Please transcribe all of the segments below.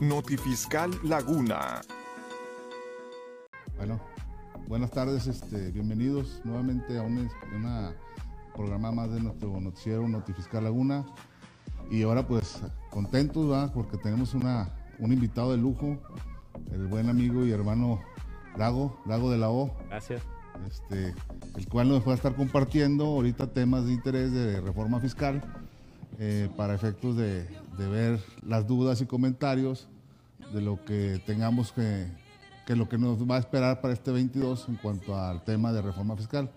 Notifiscal Laguna. Bueno, buenas tardes, este, bienvenidos nuevamente a un una programa más de nuestro noticiero Notifiscal Laguna. Y ahora pues contentos, ¿verdad? porque tenemos una, un invitado de lujo, el buen amigo y hermano Lago, Lago de la O. Gracias. Este, el cual nos va a estar compartiendo ahorita temas de interés de reforma fiscal eh, para efectos de, de, ver las dudas y comentarios de lo que tengamos que, que lo que nos va a esperar para este 22 en cuanto al tema de reforma fiscal.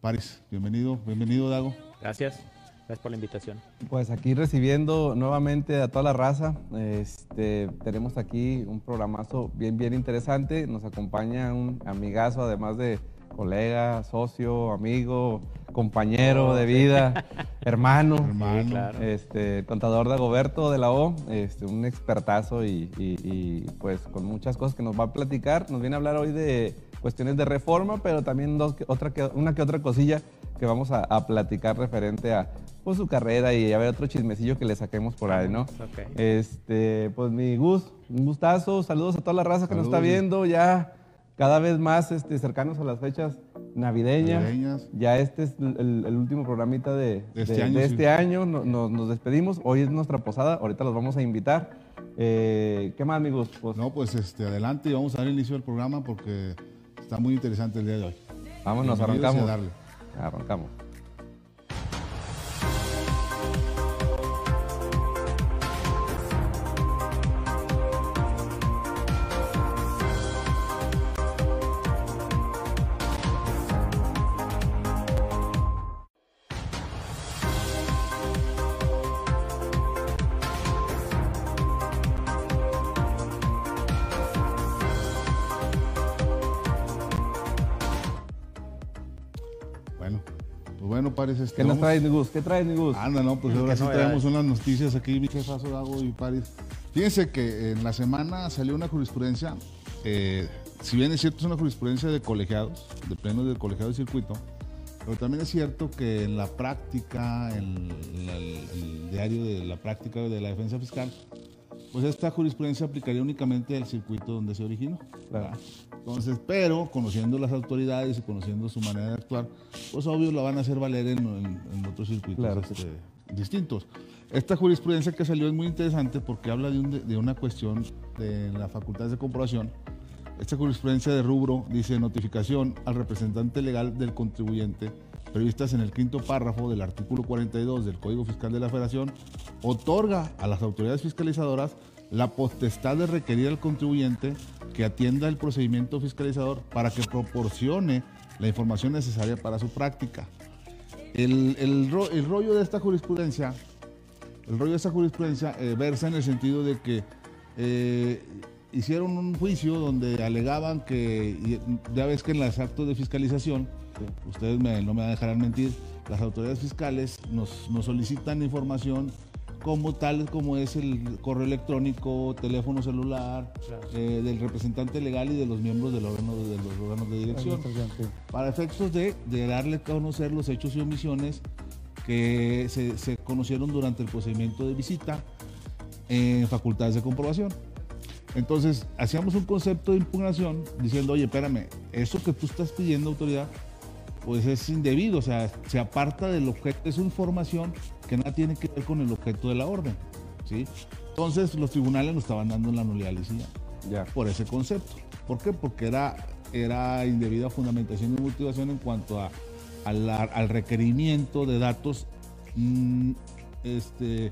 Paris, bienvenido, bienvenido Dago. Gracias. Gracias por la invitación. Pues aquí recibiendo nuevamente a toda la raza. Este, tenemos aquí un programazo bien, bien interesante. Nos acompaña un amigazo, además de colega, socio, amigo, compañero Oh, de vida, hermano. Hermano. Sí, claro. Este, contador de Agoberto de la O, este, un expertazo y, y- y, pues con muchas cosas que nos va a platicar. Nos viene a hablar hoy de cuestiones de reforma, pero también dos, otra que, una que otra cosilla que vamos a, a platicar referente a pues, su carrera y a ver otro chismecillo que le saquemos por ahí, ¿no? Ok. Este, pues mi Gus, un gustazo, saludos a toda la raza que nos está viendo ya cada vez más este, cercanos a las fechas navideñas. Navideñas. Ya este es el, último programita de, De este de- año, de sí. este año. No- no- nos despedimos. Hoy es nuestra posada. Ahorita los vamos a invitar. Eh, ¿Qué más, amigos? Pues No, pues este, adelante y vamos a dar inicio al programa porque está muy interesante el día de hoy. vámonos, Bienvenidos y a arrancamos. darle. Arrancamos. Traes, mi Gus? ¿Qué traes, mi Gus? Anda, no, pues ahora ¿Qué sí traemos unas noticias aquí, mi jefazo Dago y Paris. Fíjense que en la semana salió una jurisprudencia, eh, si bien es cierto, es una jurisprudencia de colegiados, de plenos del colegiado de circuito, pero también es cierto que en la práctica, en el diario de la práctica de la defensa fiscal, pues esta jurisprudencia aplicaría únicamente al circuito donde se originó. Claro. Entonces, pero conociendo las autoridades y conociendo su manera de actuar, pues obvio la van a hacer valer en, en- en otros circuitos Claro, este, distintos. Esta jurisprudencia que salió es muy interesante porque habla de, un- de una cuestión de la facultad de comprobación. Esta jurisprudencia de rubro dice notificación al representante legal del contribuyente previstas en el quinto párrafo del artículo 42 del Código Fiscal de la Federación otorga a las autoridades fiscalizadoras la potestad de requerir al contribuyente que atienda el procedimiento fiscalizador para que proporcione la información necesaria para su práctica. El, el ro- el rollo de esta jurisprudencia, el rollo de esta jurisprudencia eh, versa en el sentido de que eh, hicieron un juicio donde alegaban que, ya ves que en los actos de fiscalización, ustedes me- no me dejarán mentir, las autoridades fiscales nos, nos solicitan información como tal como es el correo electrónico, teléfono celular, Claro. eh, del representante legal y de los miembros del órgano, de los órganos de dirección para efectos de, de darle a conocer los hechos y omisiones que se, se conocieron durante el procedimiento de visita en facultades de comprobación. Entonces, hacíamos un concepto de impugnación diciendo, oye, espérame, eso que tú estás pidiendo, autoridad, pues es indebido, o sea, se aparta del objeto, es información que nada tiene que ver con el objeto de la orden, ¿sí? Entonces, los tribunales nos estaban dando la nulidad licencia Ya. por ese concepto. ¿Por qué? Porque era, era indebida fundamentación y motivación en cuanto a, a la- al requerimiento de datos mm, este,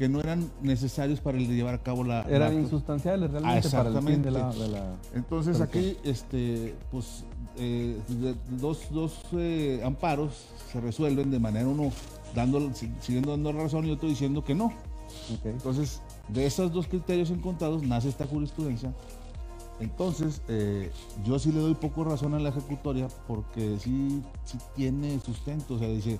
que no eran necesarios para llevar a cabo la... Eran la- insustanciales realmente Ah, para el fin de la... exactamente. de la- Entonces ¿Pero aquí, este, pues, eh, dos, dos eh, amparos se resuelven de manera uno dando, si- siguiendo dando razón y otro diciendo que no. Entonces, de esos dos criterios encontrados nace esta jurisprudencia. Entonces, eh, yo sí le doy poco razón a la ejecutoria porque sí, sí tiene sustento. O sea, dice,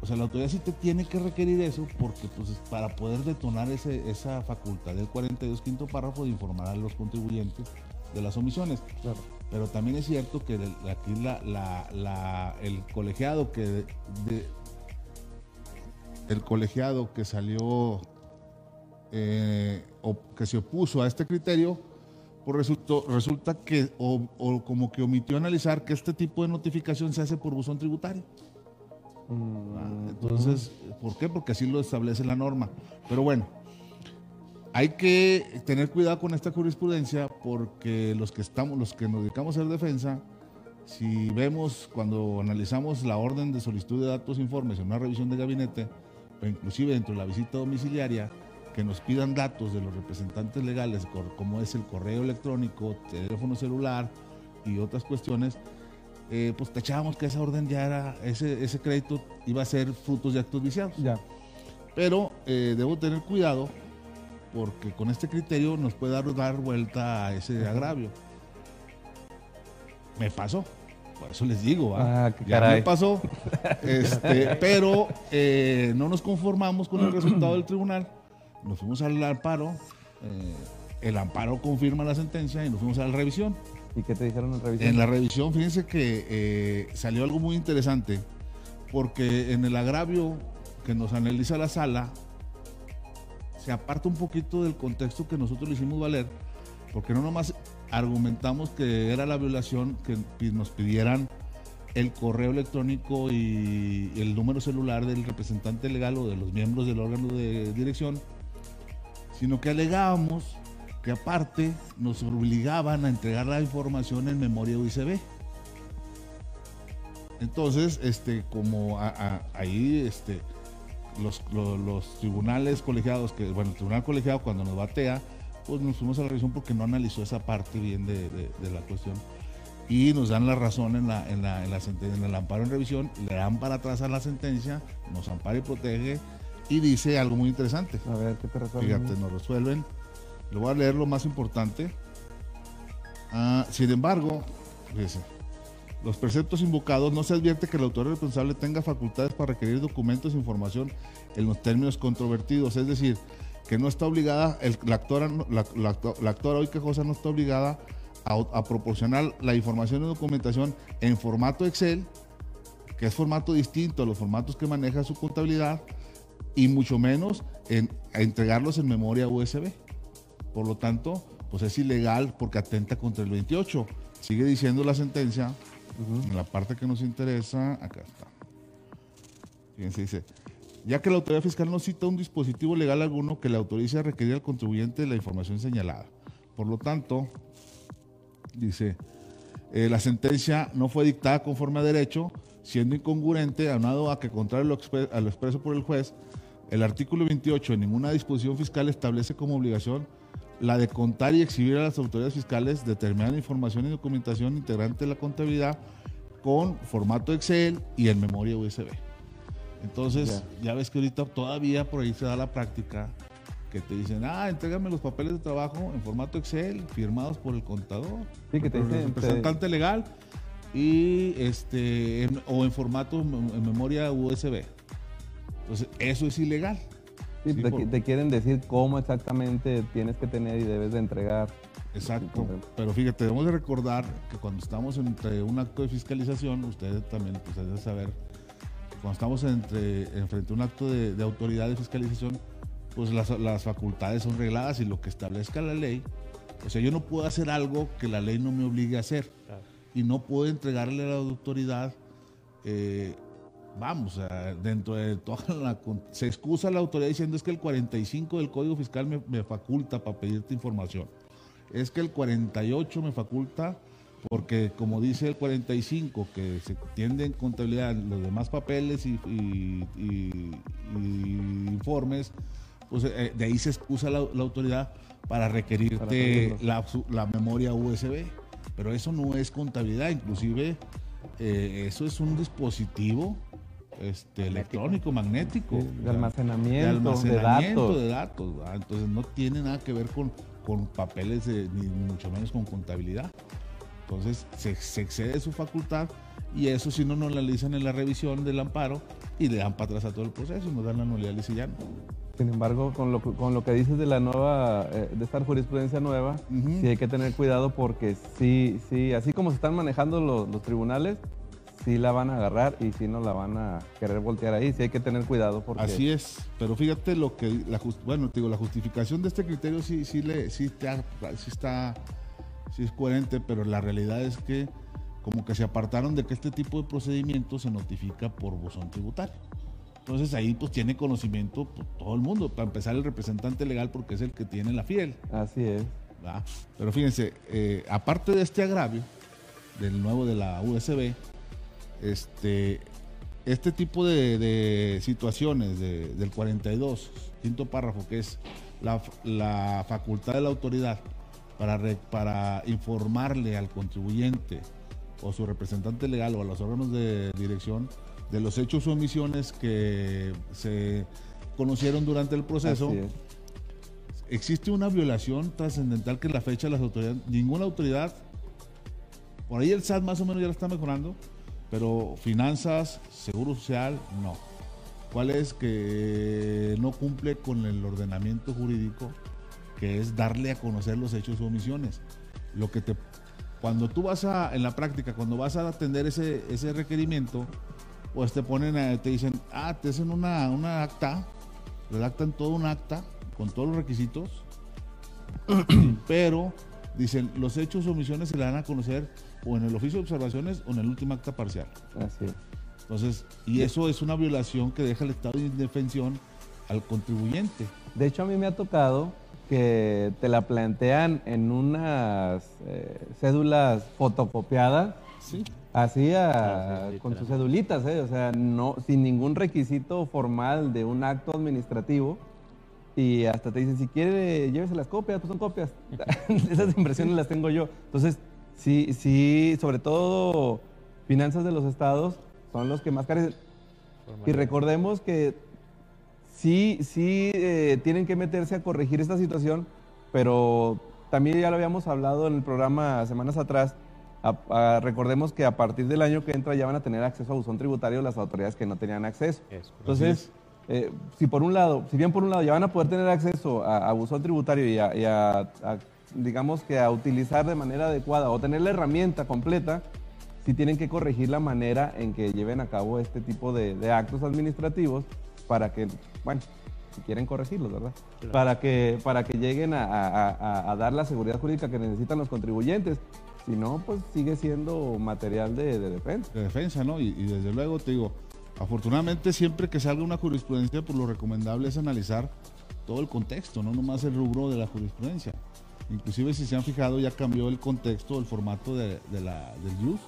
o sea, la autoridad sí te tiene que requerir eso porque, pues, para poder detonar ese, esa facultad del 42 quinto párrafo de informar a los contribuyentes de las omisiones. Claro. Pero también es cierto que el- aquí la, la- la- el colegiado que de- de- el colegiado que salió eh, o que se opuso a este criterio, pues resultó, resulta que, o, o como que omitió analizar que este tipo de notificación se hace por buzón tributario. Ah, Entonces, ¿por qué? Porque así lo establece la norma. Pero bueno, hay que tener cuidado con esta jurisprudencia porque los que estamos, los que nos dedicamos a hacer defensa, si vemos cuando analizamos la orden de solicitud de datos e informes en una revisión de gabinete, o inclusive dentro de la visita domiciliaria, que nos pidan datos de los representantes legales, como es el correo electrónico, teléfono celular y otras cuestiones, eh, pues tachábamos que esa orden ya era, ese, ese crédito iba a ser frutos de actos viciados. Ya. Pero eh, debo tener cuidado porque con este criterio nos puede dar, dar vuelta a ese agravio. Me pasó, por eso les digo. Ah, qué ya caray. me pasó, este, pero eh, no nos conformamos con el resultado del tribunal, nos fuimos al amparo, eh, el amparo confirma la sentencia y nos fuimos a la revisión. ¿Y qué te dijeron en revisión? En la revisión, fíjense que eh, salió algo muy interesante, porque en el agravio que nos analiza la sala, se aparta un poquito del contexto que nosotros le hicimos valer, porque no nomás argumentamos que era la violación que nos pidieran el correo electrónico y el número celular del representante legal o de los miembros del órgano de dirección, sino que alegábamos que aparte nos obligaban a entregar la información en memoria USB. Entonces, este, como a- a- ahí este, los, lo- los tribunales colegiados, que, bueno, el tribunal colegiado cuando nos batea, pues nos fuimos a la revisión porque no analizó esa parte bien de, de- de la cuestión. Y nos dan la razón en, la, en, la, en, la en el amparo en revisión, le dan para atrás a la sentencia, nos ampara y protege, y dice algo muy interesante. A ver, ¿qué te resuelven? Fíjate, nos resuelven. Le voy a leer lo más importante. Ah, sin embargo, los preceptos invocados no se advierte que el autor responsable tenga facultades para requerir documentos e información en los términos controvertidos. Es decir, que no está obligada, el- la, actora, la, la la actora hoy quejosa no está obligada a, a proporcionar la información y documentación en formato Excel, que es formato distinto a los formatos que maneja su contabilidad, y mucho menos en a entregarlos en memoria USB. Por lo tanto, pues es ilegal porque atenta contra el 28. Sigue diciendo la sentencia, en la parte que nos interesa, acá está. Fíjense, dice, ya que la autoridad fiscal no cita un dispositivo legal alguno que le autorice a requerir al contribuyente la información señalada. Por lo tanto, dice, eh, la sentencia no fue dictada conforme a derecho, siendo incongruente, aunado a que, contrario a lo, expe- a lo expreso por el juez, el artículo 28 en ninguna disposición fiscal establece como obligación la de contar y exhibir a las autoridades fiscales determinada información y documentación integrante de la contabilidad con formato Excel y en memoria USB. Entonces, ya ves que ahorita todavía por ahí se da la práctica que te dicen, ah, entrégame los papeles de trabajo en formato Excel, firmados por el contador, Sí, que te por el te- representante legal y este en- o en formato en memoria USB. Entonces, eso es ilegal. Sí, Sí, te, por- te quieren decir cómo exactamente tienes que tener y debes de entregar. Exacto. Pero fíjate, debemos de recordar que cuando estamos entre un acto de fiscalización, ustedes también pues, deben saber que cuando estamos entre, enfrente a un acto de, de autoridad de fiscalización, pues las, las facultades son regladas y lo que establezca la ley, o sea, yo no puedo hacer algo que la ley no me obligue a hacer Claro. y no puedo entregarle a la autoridad, eh, vamos, dentro de toda la... Se excusa la autoridad diciendo es que el 45 del Código Fiscal me, me faculta para pedirte información. Es que el 48 me faculta porque como dice el 45 que se tiende en contabilidad los demás papeles y, y- y- y informes, pues eh, de ahí se excusa la, la autoridad para requerirte la, la memoria USB. Pero eso no es contabilidad, inclusive eh, eso es un dispositivo este, electrónico, magnético. Sí, de almacenamiento, de de almacenamiento datos. de datos. Entonces no tiene nada que ver con, con papeles, de- ni mucho menos con contabilidad. Entonces se, se excede su facultad y eso si no nos analizan en la revisión del amparo y le dan para atrás a todo el proceso y nos dan la nulidad llano. Sin embargo, con lo, con lo que dices de la nueva, eh, de esta jurisprudencia nueva, Ujú. sí hay que tener cuidado porque sí, sí, así como se están manejando los, los tribunales, sí la van a agarrar y sí no la van a querer voltear ahí. Sí hay que tener cuidado porque... Así es, pero fíjate lo que, la just- bueno, te digo, la justificación de este criterio sí, sí, le, sí, te sí está, sí es coherente, pero la realidad es que como que se apartaron de que este tipo de procedimiento se notifica por buzón tributario. Entonces ahí pues tiene conocimiento pues, todo el mundo, para empezar el representante legal porque es el que tiene la fiel. Así es. ¿verdad? Pero fíjense, eh, aparte de este agravio del nuevo de la USB, este, este tipo de, de situaciones de- del 42, quinto párrafo, que es la, la facultad de la autoridad para, re- para informarle al contribuyente o su representante legal o a los órganos de dirección de los hechos o omisiones que se conocieron durante el proceso existe una violación trascendental que en la fecha las autoridades, ninguna autoridad, por ahí el SAT más o menos ya lo está mejorando, pero finanzas, seguro social, no. ¿Cuál es que no cumple con el ordenamiento jurídico, que es darle a conocer los hechos o omisiones? Lo que te, cuando tú vas a, en la práctica, cuando vas a atender ese, ese requerimiento, pues te ponen, a- te dicen, ah, te hacen una, una acta, redactan todo un acta con todos los requisitos, pero dicen, los hechos o omisiones se le dan a conocer o en el oficio de observaciones o en el último acta parcial. Así es. Entonces, y eso es una violación que deja el estado de indefensión al contribuyente. De hecho, a mí me ha tocado que te la plantean en unas eh, cédulas fotocopiadas, Sí. así a- Ah, sí, con sus cedulitas, ¿eh? o sea, no, sin ningún requisito formal de un acto administrativo. Y hasta te dicen, si quiere, llévese las copias, pues son copias. Esas impresiones las tengo yo. Entonces, sí, sí, sobre todo finanzas de los estados son los que más carecen. Y recordemos que sí, sí eh, tienen que meterse a corregir esta situación, pero también ya lo habíamos hablado en el programa semanas atrás. a- a- recordemos que a partir del año que entra ya van a tener acceso a buzón tributario las autoridades que no tenían acceso. Entonces, eh, si por un lado, si bien por un lado ya van a poder tener acceso a, a buzón tributario y, a, y a, digamos que a utilizar de manera adecuada o tener la herramienta completa, sí tienen que corregir la manera en que lleven a cabo este tipo de, de actos administrativos para que, bueno, si quieren corregirlos, ¿verdad? Claro. Para que, para que lleguen a, a- a- a dar la seguridad jurídica que necesitan los contribuyentes. Si no, pues sigue siendo material de, de defensa. de defensa, ¿no? Y, y desde luego te digo, afortunadamente siempre que salga una jurisprudencia, pues lo recomendable es analizar todo el contexto, no nomás el rubro de la jurisprudencia. Inclusive si se han fijado ya cambió el contexto, el formato de, de la, del JUS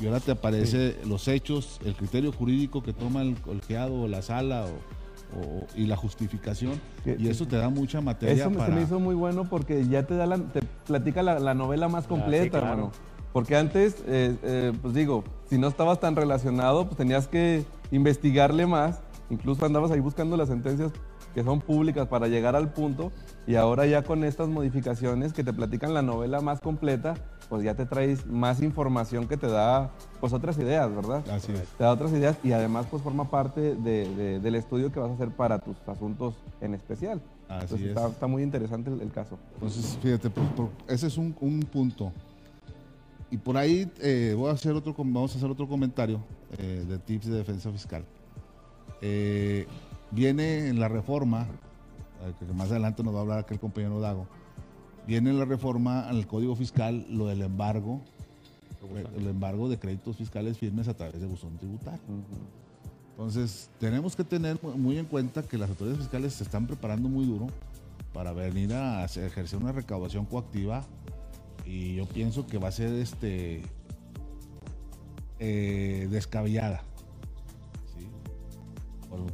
y ahora te aparece los hechos, el criterio jurídico que toma el colegiado o la sala o, o- y la justificación Que- y eso te da mucha materia Eso me, se para... me hizo muy bueno porque ya te da la, te platica la, la novela más completa, sí, claro. hermano. Porque antes, eh, eh, pues digo, si no estabas tan relacionado, pues tenías que investigarle más. Incluso andabas ahí buscando las sentencias que son públicas para llegar al punto. Y ahora ya con estas modificaciones que te platican la novela más completa, pues ya te traes más información que te da, pues otras ideas, ¿verdad? Así es. Te da otras ideas y además pues forma parte de- de- del estudio que vas a hacer para tus asuntos en especial. Así Entonces, es. Está, está muy interesante el, el caso. Entonces, fíjate, por- por- ese es un, un punto. Y por ahí eh, voy a hacer otro, vamos a hacer otro comentario eh, de tips de defensa fiscal. Eh, viene en la reforma, eh, que más adelante nos va a hablar aquí el compañero Dago, viene en la reforma al Código Fiscal lo del embargo, el embargo de créditos fiscales firmes a través de buzón tributario. Entonces, tenemos que tener mu- muy en cuenta que las autoridades fiscales se están preparando muy duro para venir a ejercer una recaudación coactiva y yo pienso que va a ser este eh, descabellada.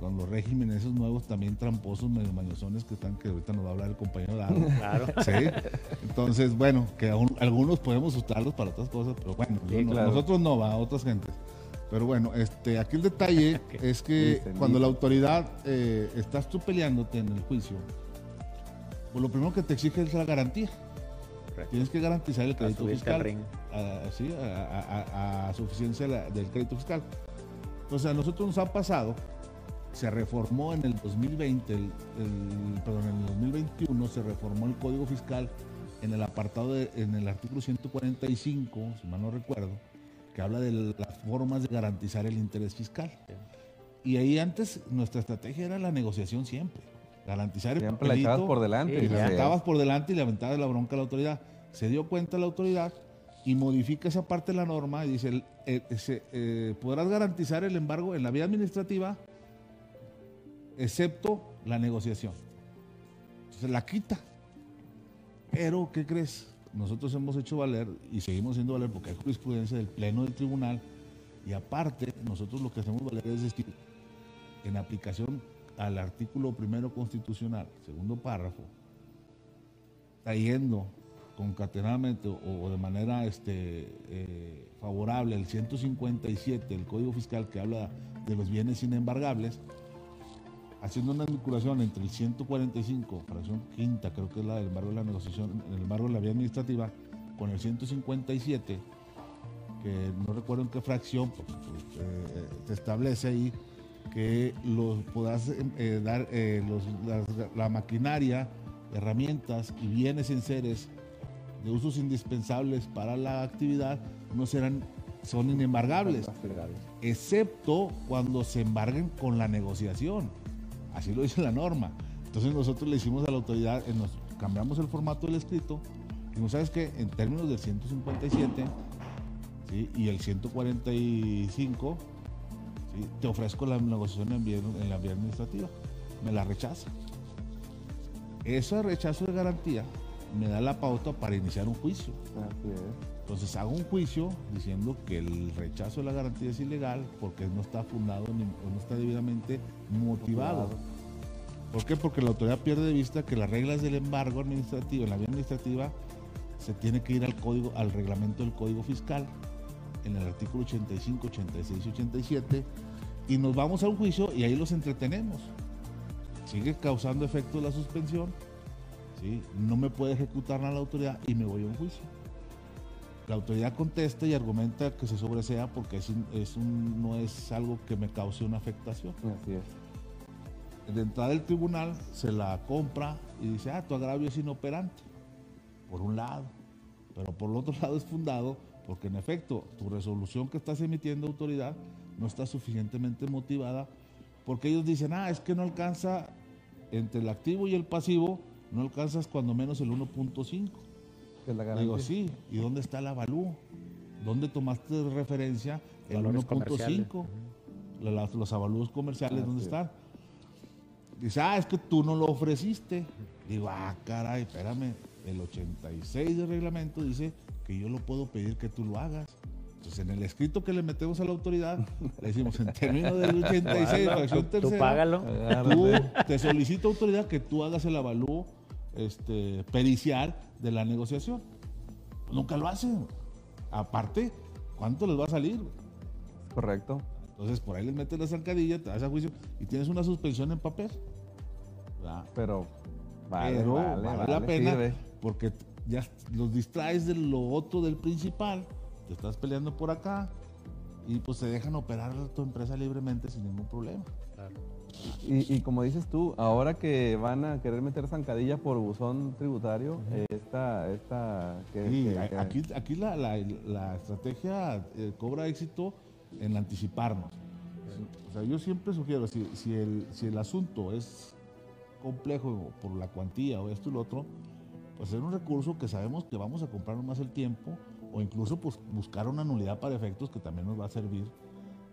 Con los regímenes esos nuevos también tramposos, medio mañosones que están, que ahorita nos va a hablar el compañero Dado. Claro. Sí. Entonces, bueno, que aún- algunos podemos usarlos para otras cosas, pero bueno, Sí, no- claro. nosotros no, va, otras gentes. Pero bueno, este, aquí el detalle es que cuando la autoridad eh, estás tú peleándote en el juicio, pues lo primero que te exige es la garantía. Correcto. Tienes que garantizar el crédito fiscal. A, sí, a, a- a- a suficiencia del crédito fiscal. Entonces, a nosotros nos ha pasado, se reformó en el 2020, el, el- perdón, en el 2021 se reformó el Código Fiscal en el apartado, de, en el artículo 145, si mal no recuerdo, que habla de las formas de garantizar el interés fiscal. Y ahí antes nuestra estrategia era la negociación siempre. Garantizar el Siempre la papelito por delante. Y la aventabas por delante y le aventabas la bronca a la autoridad. Se dio cuenta la autoridad y modifica esa parte de la norma y dice, eh, se- eh, podrás garantizar el embargo en la vía administrativa, excepto la negociación. Entonces la quita. Pero, ¿qué crees? Nosotros hemos hecho valer y seguimos haciendo valer porque hay jurisprudencia del Pleno del Tribunal y aparte nosotros lo que hacemos valer es decir, en aplicación al artículo primero constitucional, segundo párrafo, trayendo concatenadamente o, o de manera este, eh, favorable el 157 del Código Fiscal que habla de los bienes inembargables, haciendo una vinculación entre el 145, fracción quinta, creo que es la del embargo de la negociación, el embargo de la vía administrativa, con el 157, que no recuerdo en qué fracción, pues, pues, eh, se establece ahí que los podrás eh, eh, dar eh, los- las- la maquinaria, herramientas y bienes en seres de usos indispensables para la actividad no serán son inembargables excepto cuando se embarguen con la negociación. Así lo dice la norma. Entonces nosotros le hicimos a la autoridad, nos cambiamos el formato del escrito, y sabes que en términos del 157 ¿sí? y el 145, ¿sí? te ofrezco la negociación en, en la vía administrativa. Me la rechaza. Ese rechazo de garantía me da la pauta para iniciar un juicio. Así es. Entonces hago un juicio diciendo que el rechazo de la garantía es ilegal porque no está fundado ni no está debidamente motivado. ¿Por qué? Porque la autoridad pierde de vista que las reglas del embargo administrativo, en la vía administrativa, se tiene que ir al código, al reglamento del código fiscal, en el artículo 85, 86 y 87, y nos vamos a un juicio y ahí los entretenemos. Sigue causando efecto la suspensión, ¿sí? no me puede ejecutar nada la autoridad y me voy a un juicio. La autoridad contesta y argumenta que se sobresea porque es un- es un- no es algo que me cause una afectación. Así es. De entrada del tribunal se la compra y dice, ah, tu agravio es inoperante, por un lado. Pero por el otro lado es fundado porque en efecto tu resolución que estás emitiendo autoridad no está suficientemente motivada porque ellos dicen, ah, es que no alcanza entre el activo y el pasivo, no alcanzas cuando menos el 1.5. Que es la Digo, garantía. sí, ¿y dónde está el avalúo? ¿Dónde tomaste de referencia el Valores 1.5? La- las- Los avalúos comerciales, ¿dónde Así es. están? Dice, ah, es que tú no lo ofreciste. Digo, ah, caray, espérame. El 86 del reglamento dice que yo lo puedo pedir que tú lo hagas. Entonces, en el escrito que le metemos a la autoridad, le decimos, en términos del 86, fracción Tú tercera, págalo. tú, te solicito autoridad que tú hagas el avalúo este, pericial de la negociación. Pues nunca lo hacen. Aparte, ¿cuánto les va a salir? Correcto. Entonces, por ahí les metes la zancadilla, te vas a juicio y tienes una suspensión en papel. ¿verdad? Pero vale, Pero vale, vale, vale, la pena sirve. porque ya los distraes de lo otro del principal, te estás peleando por acá y pues te dejan operar tu empresa libremente sin ningún problema. Y, y como dices tú, ahora que van a querer meter zancadilla por buzón tributario, esta, esta, que, Sí, que- aquí, aquí la, la- la estrategia eh, cobra éxito en anticiparnos. O sea, yo siempre sugiero, si, si, el, si el asunto es complejo por la cuantía o esto y lo otro, pues hacer un recurso que sabemos que vamos a comprar más el tiempo o incluso pues, buscar una nulidad para efectos que también nos va a servir.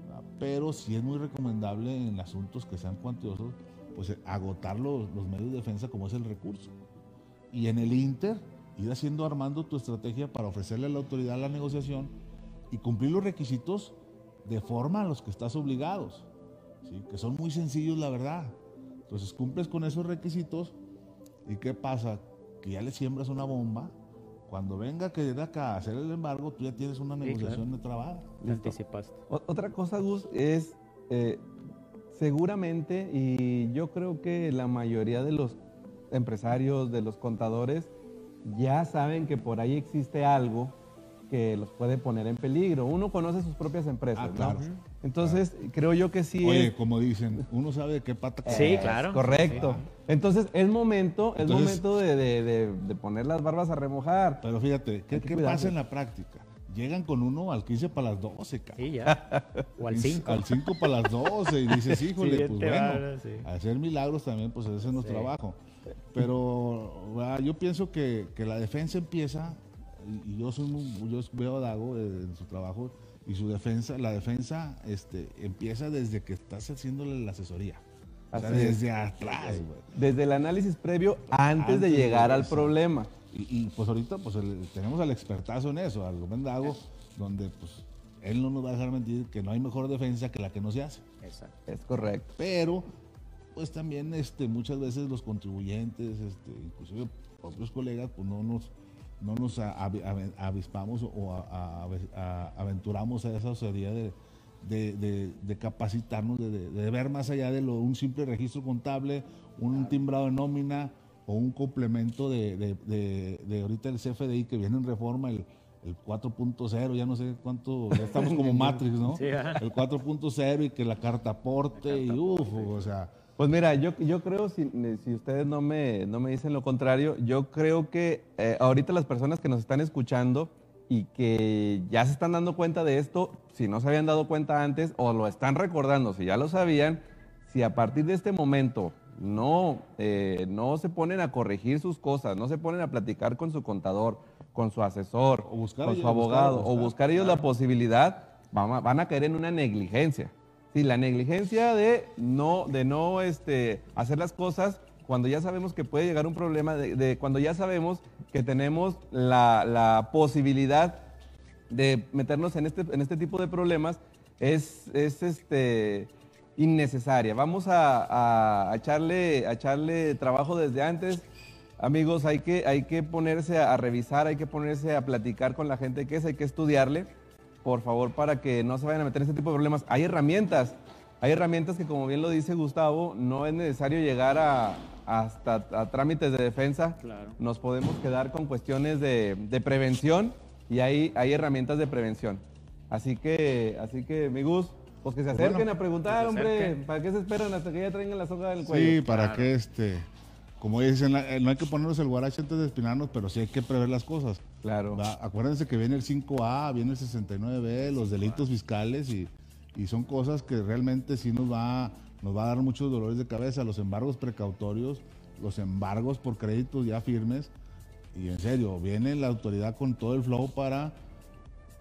¿Verdad? Pero sí es muy recomendable en asuntos que sean cuantiosos, pues agotar los, los medios de defensa como es el recurso. Y en el Inter, ir haciendo, armando tu estrategia para ofrecerle a la autoridad la negociación y cumplir los requisitos de forma a los que estás obligados, ¿sí? que son muy sencillos, la verdad. Entonces cumples con esos requisitos y ¿qué pasa? Que ya le siembras una bomba. Cuando venga que de acá a hacer el embargo, tú ya tienes una Sí, negociación de trabajo. Te anticipaste. Otra cosa, Gus, es eh, seguramente, y yo creo que la mayoría de los empresarios, de los contadores, ya saben que por ahí existe algo que los puede poner en peligro. Uno conoce sus propias empresas, Ah, ¿no? Claro. Entonces, creo yo que sí Oye, es... como dicen, uno sabe de qué pata Sí, claro. Correcto. Entonces, es momento, es Entonces- momento de, de- de- de poner las barbas a remojar. Pero fíjate, ¿qué, qué pasa en la práctica? llegan con uno al 15 para las 12, cabrón. Sí, ya. O al 5. Al 5 para las 12 y dices, híjole, bien pues bueno, va, sí. hacer milagros también, pues ese es nuestro Sí. trabajo. Pero yo pienso que, que la defensa empieza, y, yo, soy muy- yo veo a Dago en su trabajo, y su defensa, la defensa este, empieza desde que estás haciéndole la asesoría. O sea, desde atrás, güey. Desde el análisis previo antes, Antes de de llegar al problema. Y, y, pues ahorita pues el- tenemos al expertazo en eso, al Dago, donde pues él no nos va a dejar mentir que no hay mejor defensa que la que no se hace. Exacto. Es correcto. pero pues también este muchas veces los contribuyentes este inclusive propios colegas pues no nos no nos a- avi- aven- avispamos o a- a- a- aventuramos a esa osadía de, de, de- de capacitarnos, de, ver más allá de lo, un simple registro contable, un timbrado de nómina o un complemento de, ahorita el CFDI que viene en reforma, el, el 4.0, ya no sé cuánto, ya estamos como Matrix, ¿no? Sí, el 4.0 y que la carta aporte y uff, o sea, Pues mira, yo, yo creo, si, si ustedes no me, no me dicen lo contrario, yo creo que eh, ahorita las personas que nos están escuchando y que ya se están dando cuenta de esto, si no se habían dado cuenta antes o lo están recordando, si ya lo sabían, si a partir de este momento no, eh, no se ponen a corregir sus cosas, no se ponen a platicar con su contador, con su asesor, O buscar con ellos, su abogado, buscar, o buscar. ellos la posibilidad, van a, van a caer en una negligencia. Sí, la negligencia de no, de no este, hacer las cosas cuando ya sabemos que puede llegar un problema, de, cuando ya sabemos que tenemos la, la posibilidad de meternos en este, en este tipo de problemas, es, es este, innecesaria. Vamos a, a- a echarle, a echarle trabajo desde antes. Amigos, hay que, hay que ponerse a, a revisar, hay que ponerse a platicar con la gente que es, hay que estudiarle, por favor, para que no se vayan a meter en este tipo de problemas. Hay herramientas, hay herramientas que, como bien lo dice Gustavo, no es necesario llegar a, hasta a trámites de defensa. Claro. Nos podemos quedar con cuestiones de, de prevención y hay, hay herramientas de prevención. Así que, así que, mi Gus, pues que se Pues acerquen bueno, a preguntar, hombre. ¿Para qué se esperan hasta que ya traigan la soga del cuello? Sí, para Claro. que este, como dicen, la- no hay que ponernos el guarache antes de espinarnos, pero sí hay que prever las cosas. Claro. Va, Acuérdense que viene el 5A, viene el 69B, los delitos fiscales y, y son cosas que realmente sí nos va, nos va a dar muchos dolores de cabeza. Los embargos precautorios, los embargos por créditos ya firmes. Y en serio, viene la autoridad con todo el flow para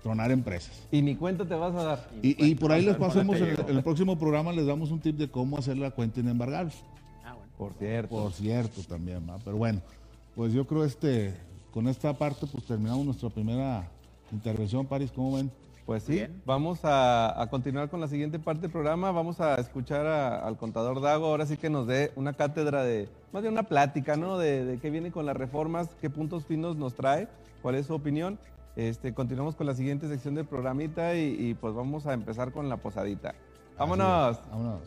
tronar empresas. Y ni cuenta te vas a dar. Y, y por ahí les pasamos, en el, en el próximo programa les damos un tip de cómo hacer la cuenta inembargable. Ah, bueno. Por cierto. Por cierto, también, ¿va? Pero bueno, pues yo creo este, con esta parte, pues terminamos nuestra primera intervención, París, ¿cómo ven? Pues sí, Bien. vamos a, a continuar con la siguiente parte del programa. Vamos a escuchar a- al contador Dago. Ahora sí que nos dé una cátedra de, más bien una plática, ¿no? De, de qué viene con las reformas, qué puntos finos nos trae, cuál es su opinión. Este, continuamos con la siguiente sección del programita y, y, pues vamos a empezar con la posadita. ¡Vámonos! Vámonos.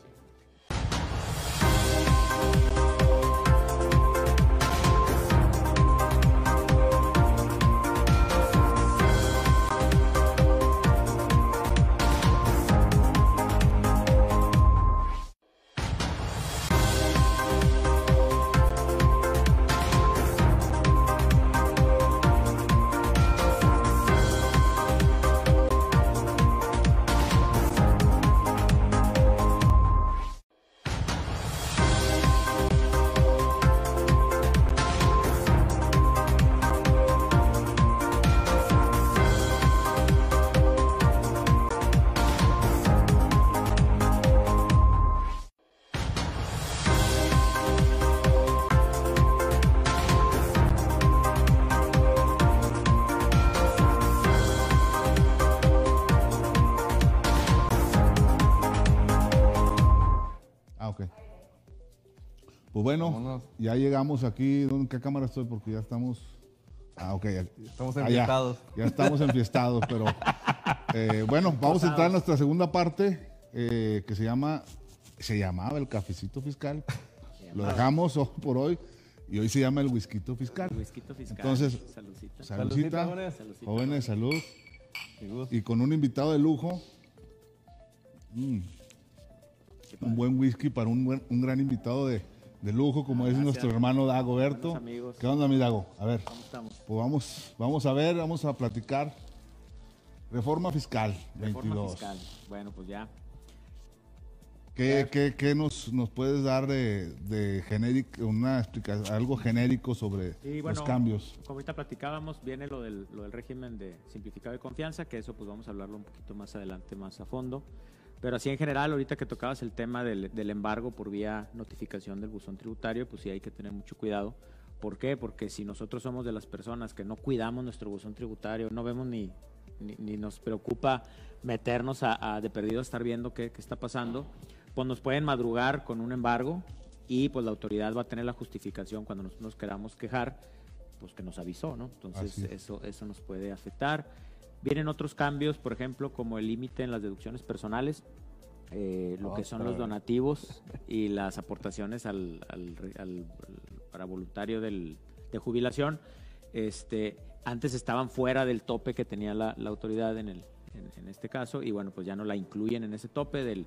Ya llegamos aquí. ¿En qué cámara estoy? Porque ya estamos. Ah, ok. ya- Estamos Ah, ya. enfiestados. Ya, estamos enfiestados, pero. eh, bueno, vamos a entrar a nuestra segunda parte eh, que se llama. Se llamaba el cafecito fiscal. Lo dejamos hoy por hoy y hoy se llama el whisky fiscal. Whisky fiscal. Entonces, Saludcita. Saludcita, Saludcita, jóvenes. Saludcita. jóvenes, salud. Y con un invitado de lujo. Mm, un buen whisky para un, buen- un gran invitado de, de lujo, como es Gracias. nuestro hermano Dagoberto. Amigos. ¿Qué onda, mi Dago? A ver, ¿Cómo estamos? pues vamos, vamos a ver, vamos a platicar Reforma fiscal, Reforma 22. fiscal. Bueno, pues ya. ¿Qué, qué- qué nos, nos puedes dar de, de genérico, una explicación, algo genérico sobre Sí, bueno, los cambios? Como ahorita platicábamos, viene lo del, lo del régimen de simplificado de confianza, que eso pues vamos a hablarlo un poquito más adelante, más a fondo. Pero así en general, ahorita que tocabas el tema del, del embargo por vía notificación del buzón tributario, pues sí hay que tener mucho cuidado. ¿Por qué? Porque si nosotros somos de las personas que no cuidamos nuestro buzón tributario, no vemos ni, ni, ni nos preocupa meternos a, a de perdido a estar viendo qué, qué está pasando, pues nos pueden madrugar con un embargo y pues la autoridad va a tener la justificación cuando nos, nos queramos quejar, pues que nos avisó, ¿no? Entonces Así eso, eso nos puede afectar. Vienen otros cambios, por ejemplo, como el límite en las deducciones personales, eh, lo que son los donativos y las aportaciones al, al- al- para voluntario del- de jubilación. Este, antes estaban fuera del tope que tenía la, la autoridad en, el, en, en este caso y bueno, pues ya no la incluyen en ese tope del,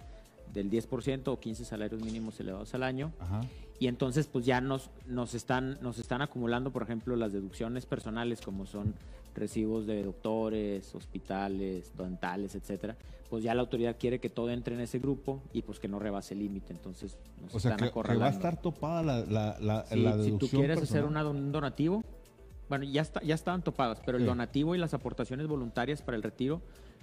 del 10% o 15 salarios mínimos elevados al año Ajá. y entonces pues ya nos, nos, están, nos están acumulando, por ejemplo, las deducciones personales como son recibos de doctores, hospitales, dentales, etcétera, pues ya la autoridad quiere que todo entre en ese grupo y pues que no rebase el límite, entonces nos O sea, están que, que va a estar topada la, la, la, Sí, la si deducción tú quieres hacer una un donativo, bueno, ya, está, ya estaban topadas, pero el Sí. donativo y las aportaciones voluntarias para el retiro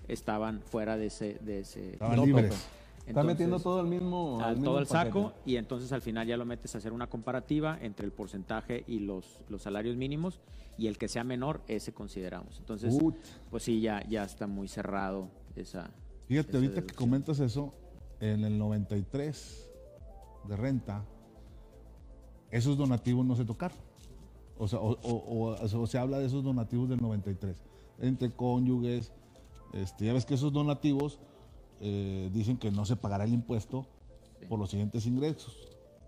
estaban fuera de ese... De ese Estaban libres. Está metiendo todo el mismo. al- mismo todo el saco y entonces al final ya lo metes a hacer una comparativa entre el porcentaje y los, los salarios mínimos y el que sea menor, ese consideramos. Entonces, Ut. pues sí, ya, ya está muy cerrado esa... Fíjate, esa ahorita que comentas eso, en el 93 de renta, esos donativos no se tocaron. O sea, o, o- o- o se habla de esos donativos del 93, entre cónyuges. Este, ya ves que esos donativos eh, dicen que no se pagará el impuesto Sí. por los siguientes ingresos.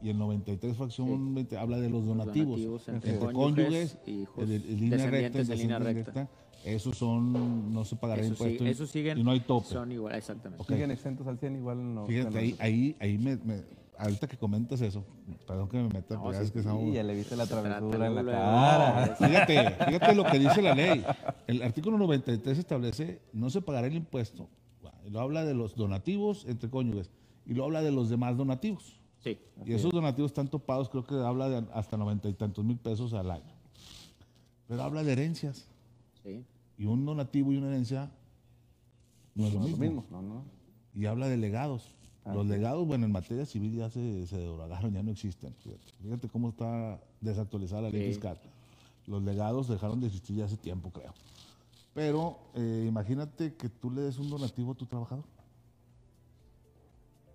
Y el 93 fracción 20 habla de los Los donativos, entre, entre cónyuges, cónyuges, hijos, el- el línea recta, de línea descendientes recta. Esos son, no se pagará Eso sí- impuesto siguen, y no hay tope. Son igual, exactamente. Ok. Siguen exentos al 100 igual no. Fíjate, ahí, ahí, ahí me, me- ahorita que comentas eso, perdón que me meta, No, pero ya sí, es que Sí, estamos- ya le viste la travesura en la cara. Fíjate, fíjate lo que dice la ley. El artículo 93 establece no se pagará el impuesto. Lo habla de los donativos entre cónyuges y lo habla de los demás donativos. Sí, Y esos donativos están topados, creo que habla de hasta noventa y tantos mil pesos al año. Pero habla de herencias. sí. Y un donativo y una herencia no es lo No, mismo. No, no. y habla de legados. Ah, Los sí. legados, bueno, en materia civil ya se, se derogaron, ya no existen. Fíjate, Fíjate cómo está desactualizada la ley Sí. fiscal. Los legados dejaron de existir ya hace tiempo, creo. Pero eh, imagínate que tú le des un donativo a tu trabajador.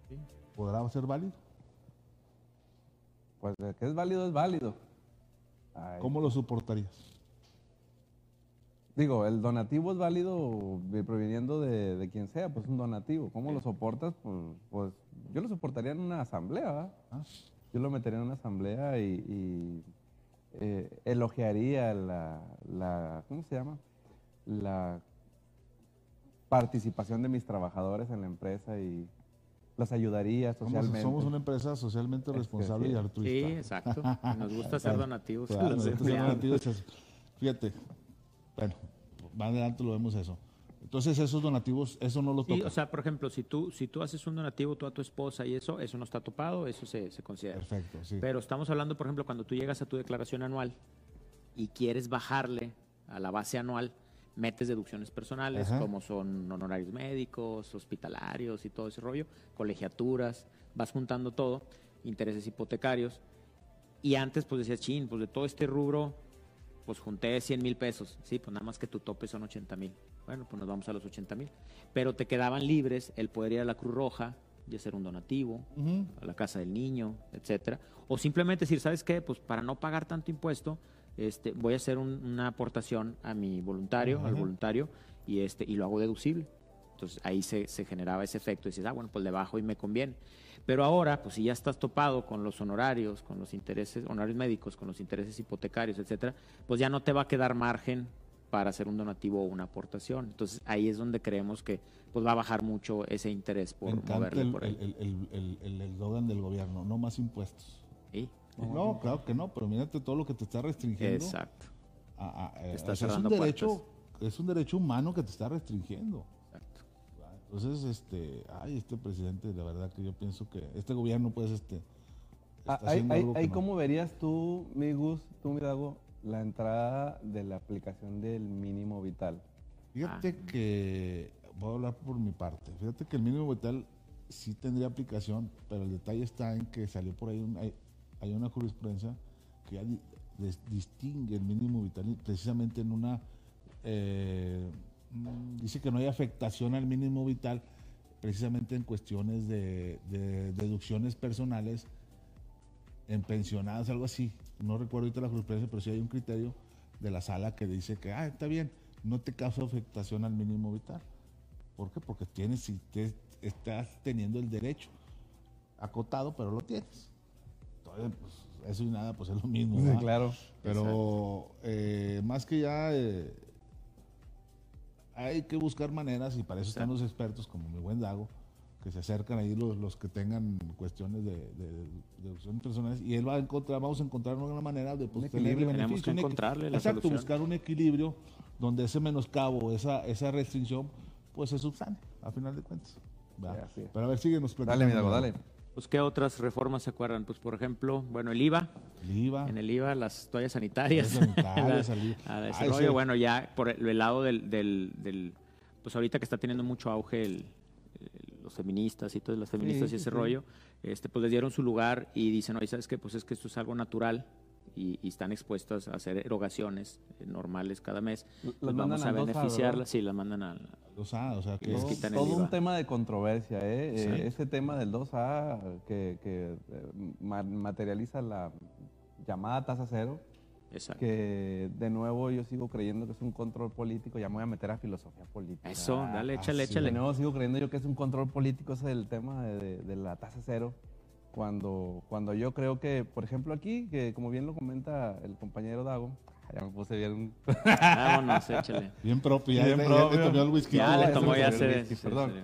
Sí. ¿Podrá ser válido? Pues de que es válido, es válido. Ay. ¿Cómo lo soportarías? Digo, el donativo es válido eh, proveniendo de, de quien sea, pues un donativo. ¿Cómo lo soportas? Pues, pues yo lo soportaría en una asamblea, ¿verdad? Ah. Yo lo metería en una asamblea y, y, eh, elogiaría la, la, ¿cómo se llama? La participación de mis trabajadores en la empresa y los ayudaría Somos, socialmente. somos una empresa socialmente Este, responsable sí. y Sí, altruista. exacto. Y Nos gusta hacer donativos Claro, fíjate, bueno, más adelante lo vemos eso. Entonces esos donativos, eso no lo Sí, toca. o sea, por ejemplo, si tú, si tú haces un donativo tú a tu esposa y eso, eso no está topado, eso se, se considera. Perfecto, sí. Pero estamos hablando, por ejemplo, cuando tú llegas a tu declaración anual y quieres bajarle a la base anual, metes deducciones personales, Ajá. como son honorarios médicos, hospitalarios y todo ese rollo, colegiaturas, vas juntando todo, intereses hipotecarios. Y antes, pues decías, chin, pues de todo este rubro, pues junté 100 mil pesos. Sí, pues nada más que tu tope son 80 mil. Bueno, pues nos vamos a los 80 mil. Pero te quedaban libres el poder ir a la Cruz Roja y hacer un donativo, Ujú. a la casa del niño, etcétera. O simplemente decir, ¿sabes qué? Pues para no pagar tanto impuesto, este, voy a hacer un- una aportación a mi voluntario, al voluntario, y este, y lo hago deducible. Entonces ahí se, se generaba ese efecto y dices, ah, bueno, pues le bajo y me conviene. Pero ahora, pues si ya estás topado con los honorarios, con los intereses, honorarios médicos, con los intereses hipotecarios, etcétera, pues ya no te va a quedar margen para hacer un donativo o una aportación. Entonces ahí es donde creemos que pues va a bajar mucho ese interés por moverle el, por ahí. el, el, el, el eslogan del gobierno, no más impuestos. Sí, No, claro que no, pero mírate todo lo que te está restringiendo. exacto. a- a- eh, Te está o sea, es un cerrando derecho puertas. es un derecho humano que te está restringiendo. Entonces, este, ay, este presidente, la verdad que yo pienso que este gobierno, pues, este. Ah, está no. ¿Cómo verías tú, mi Gus, tú, mi Dago, la entrada de la aplicación del mínimo vital? Fíjate que, voy a hablar por mi parte, fíjate que el mínimo vital sí tendría aplicación, pero el detalle está en que salió por ahí, un- hay, una jurisprudencia que ya distingue el mínimo vital precisamente en una, eh, mm, dice que no hay afectación al mínimo vital precisamente en cuestiones de, de deducciones personales en pensionados, algo así. No recuerdo ahorita la jurisprudencia, pero sí hay un criterio de la sala que dice que, ah, está bien, no te causa afectación al mínimo vital. ¿Por qué? Porque tienes, si te, estás teniendo el derecho acotado, pero lo tienes. Entonces, pues, eso y nada, pues es lo mismo. Sí, claro. Pero eh, más que ya eh, hay que buscar maneras y para eso están los expertos como mi buen Dago, que se acercan ahí los, los que tengan cuestiones de, de, deducciones personales y él va a encontrar, vamos a encontrar una manera de pues, tener. Tenemos beneficio, que encontrarle la Exacto, solución. buscar un equilibrio donde ese menoscabo, esa, esa restricción, pues se subsane, a final de cuentas. Sí. Pero a ver, síguenos Dale, platicando. mi Dago, dale. Pues, ¿qué otras reformas se acuerdan? Pues, por ejemplo, bueno, el IVA. En el IVA, las toallas sanitarias. Las sanitarias, a desarrollo. Ah, bueno, ya por el, lado del, del, del, Pues, ahorita que está teniendo mucho auge el, los feministas y todas las feministas y ese rollo, este, pues les dieron su lugar y dicen, oye, ¿sabes qué? Pues es que esto es algo natural. Y, están expuestas a hacer erogaciones normales cada mes. Pues vamos a beneficiarlas, sí, las mandan a, 2A, o sea, que todo, todo un tema de controversia, ¿eh? eh sí. eh ese tema del 2A que, que eh, materializa la llamada tasa cero. Exacto. Que de nuevo yo sigo creyendo que es un control político, ya me voy a meter a filosofía política. Eso, dale, ah, échale, Así. échale. De nuevo sigo creyendo yo que es un control político ese del tema de, de, de la tasa cero. Cuando, cuando yo creo que, por ejemplo, aquí, que como bien lo comenta el compañero Dago, ya me puse bien... Vámonos, échale. Bien propio, ya, Bien ya- ya propio. le tomó el whisky. Ya le tomó, ya se... perdón. sí.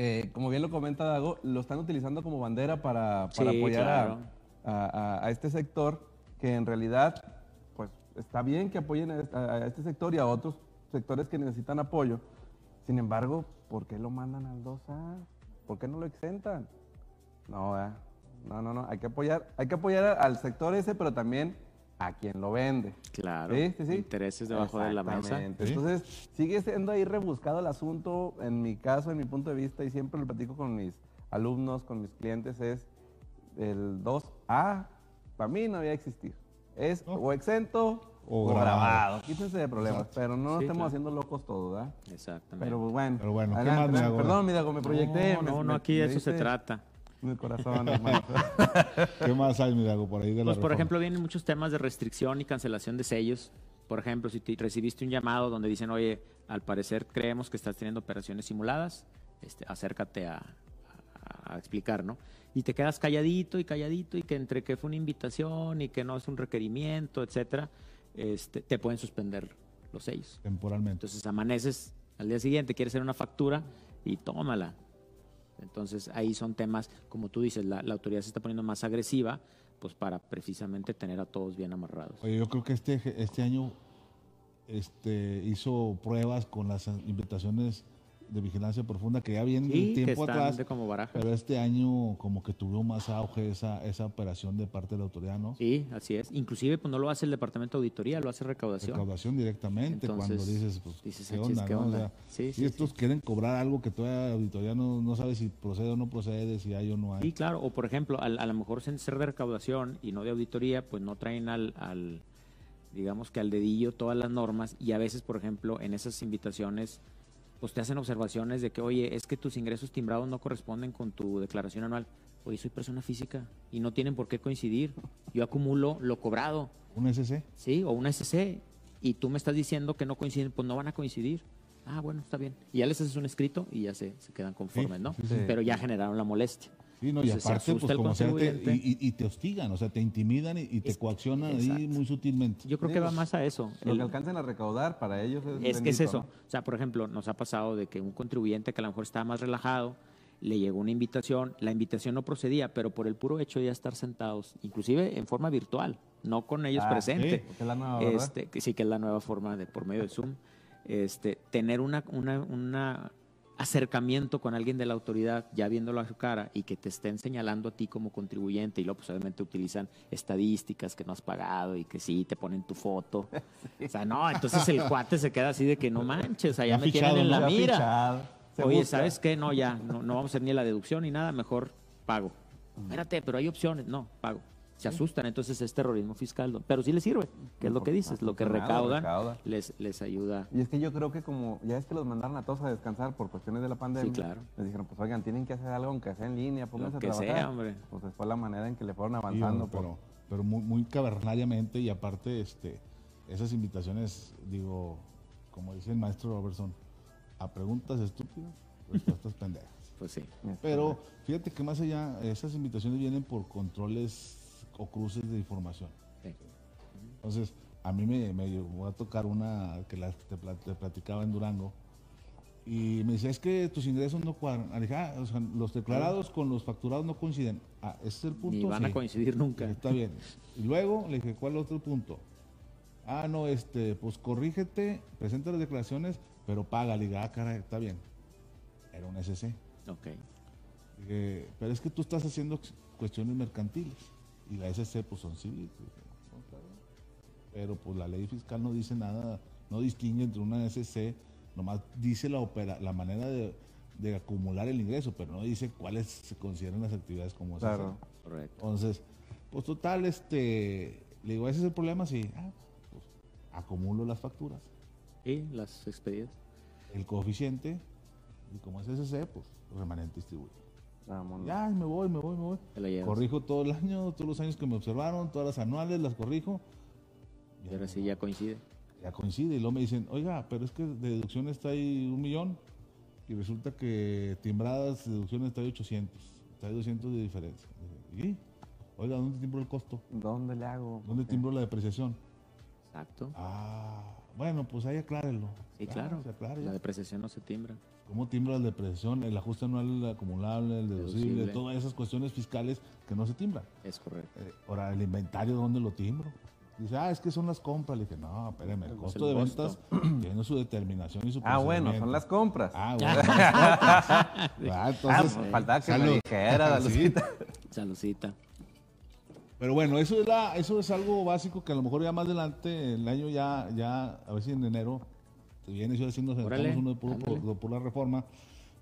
Eh, como bien lo comenta Dago, lo están utilizando como bandera para, para Sí, apoyar a- claro. a, a- a este sector, que en realidad, pues está bien que apoyen a, a- a este sector y a otros sectores que necesitan apoyo. Sin embargo, ¿por qué lo mandan al 2A? ¿Por qué no lo exentan? No, ¿verdad? no, no, no. Hay que apoyar, hay que apoyar al sector ese, pero también a quien lo vende. Claro. Sí, sí, sí. Intereses debajo de la mesa. Entonces, sigue siendo ahí rebuscado el asunto, en mi caso, en mi punto de vista, y siempre lo platico con mis alumnos, con mis clientes, es el 2A, para mí no había existir. Es No. o exento O o, grabado. grabado. Quítense de problemas, pero no estemos claro. haciendo locos todos, ¿verdad? Exactamente. Pero bueno. Pero bueno, ¿qué más? Perdón, mi Dago, me proyecté. No, me- no, no, me- aquí de me eso se diste trata. Mi corazón, hermano. ¿Qué más hay, mi Dago, por ahí de la Pues, por ejemplo, vienen muchos temas de restricción y cancelación de sellos. Por ejemplo, si te- recibiste un llamado donde dicen, oye, al parecer creemos que estás teniendo operaciones simuladas, este, acércate a, a- a explicar, ¿no? Y te quedas calladito y calladito y que entre que fue una invitación y que no es un requerimiento, etcétera, este, te pueden suspender los sellos. Temporalmente. Entonces amaneces al día siguiente, quieres hacer una factura y tómala. Entonces ahí son temas, como tú dices, la, autoridad se está poniendo más agresiva, pues para precisamente tener a todos bien amarrados. Oye, yo creo que este, este año este, hizo pruebas con las invitaciones de vigilancia profunda que ya vienen Sí, que tiempo están atrás, como pero este año como que tuvo más auge esa, esa operación de parte de la autoridad, ¿no? Sí, así es. Inclusive pues no lo hace el departamento de auditoría, lo hace recaudación. Recaudación directamente Entonces, cuando dices, pues, dices, ¿qué "Achis, onda? ¿qué no? O onda?" sea, Sí, y estos quieren cobrar algo que todavía la auditoría no, no sabe si procede o no procede, si hay o no hay. Sí, claro. O por ejemplo, al- a, lo mejor sin ser de recaudación y no de auditoría, pues no traen al, al, digamos que al dedillo todas las normas y a veces, por ejemplo, en esas invitaciones, pues te hacen observaciones de que, oye, es que tus ingresos timbrados no corresponden con tu declaración anual. Oye, soy persona física y no tienen por qué coincidir. Yo acumulo lo cobrado, ¿Un SC? ¿sí? O una SC y tú me estás diciendo que no coinciden, pues no van a coincidir. Ah, bueno, está bien. Y ya les haces un escrito y ya se, se quedan conformes, ¿no? sí, sí. Pero ya generaron la molestia. Sí, no, y Entonces, aparte, pues como sea, te- y, te hostigan, o sea, te intimidan y, y te Es- coaccionan ahí muy sutilmente. Yo creo que va más a eso. Lo El- que alcancen a recaudar para ellos es es que es eso. ¿no? O sea, por ejemplo, nos ha pasado de que un contribuyente que a lo mejor estaba más relajado, le llegó una invitación, la invitación no procedía, pero por el puro hecho de ya estar sentados, inclusive en forma virtual, no con ellos Ah, presentes. sí, porque es la nueva. Este, que sí que es la nueva forma de por medio de Zoom. este, tener una, una, una acercamiento con alguien de la autoridad, ya viéndolo a su cara, y que te estén señalando a ti como contribuyente, y luego pues obviamente utilizan estadísticas que no has pagado y que sí, te ponen tu foto. O sea, no, entonces el cuate se queda así de que no manches, o sea, ya me fichado, tienen en la mira. fichado. Oye, busca. ¿sabes qué? No, ya, no, no vamos a hacer ni la deducción ni nada, mejor pago. Espérate, pero hay opciones. No, pago. Se asustan, entonces es terrorismo fiscal. Pero sí les sirve, que es lo que dices, lo que recaudan recauda. les, les ayuda. Y es que yo creo que como ya es que los mandaron a todos a descansar por cuestiones de la pandemia, Sí, claro. les dijeron, pues oigan, tienen que hacer algo aunque sea en línea, pónganse Lo a trabajar. sea, hombre. Pues fue la manera en que le fueron Sí, avanzando. por- pero, pero muy, muy cavernariamente y aparte este, esas invitaciones, digo, como dice el maestro Robertson, a preguntas estúpidas, respuestas pendejas. Pues sí. Pero fíjate que más allá, esas invitaciones vienen por controles o cruces de información. Sí. Entonces, a mí me, me llegó a tocar una que la, te, te platicaba en Durango. Y me decía, es que tus ingresos no cuadran. Le dije, "Ah, o sea, los declarados con los facturados no coinciden. Ah, ese es el punto. Ni van a coincidir nunca. Está bien. Y luego le dije, ¿cuál es el otro punto? Ah, no, este, pues corrígete, presenta las declaraciones, pero paga. Le dije, ah, caray, está bien. Era un SC. Ok. Dije, pero es que tú estás haciendo cuestiones mercantiles. Y la SC, pues son civiles. Dije, "No, claro". Pero pues la ley fiscal no dice nada, no distingue entre una SC, nomás dice la, opera, la manera de, de acumular el ingreso, pero no dice cuáles se consideran las actividades como SC. Claro. Correcto. Entonces, pues total, este, le digo, ese es el problema, sí. Ah, pues acumulo las facturas, ¿Y las expedidas? el coeficiente, y como es SC, pues remanente distribuido. Vámonos. Ya, me voy, me voy, me voy. Te. Corrijo todo el año, todos los años que me observaron, todas las anuales las corrijo. Y ahora sí ya coincide. ya coincide. Y luego me dicen, oiga, pero es que de deducción está ahí un millón. Y resulta que timbradas de deducciones está ahí 800. Está ahí 200 de diferencia. ¿Y? Oiga, ¿dónde timbro el costo? ¿Dónde le hago? ¿Dónde timbro la depreciación? Exacto. Ah, bueno, pues ahí aclárelo. Sí, claro. La depreciación no se timbra. ¿Cómo timbro la depreciación? El ajuste anual, el acumulable, el deducible, Deducible. todas esas cuestiones fiscales que no se timbran. Es correcto. Eh, ahora, el inventario, ¿dónde lo timbro? Dice, ah, es que son las compras. Le dije, no, espérame, el Pues costo el de costo. ventas tiene su determinación y su Ah, bueno, son las compras. Ah, bueno. Ah, Ah, entonces, pues, faltaba que me salud. dijera. Lucita. Salucita. Pero bueno, eso es, la, eso es algo básico que a lo mejor ya más adelante, el año ya, ya a ver si en enero viene yo haciendo Órale, uno de puro- por, por la reforma.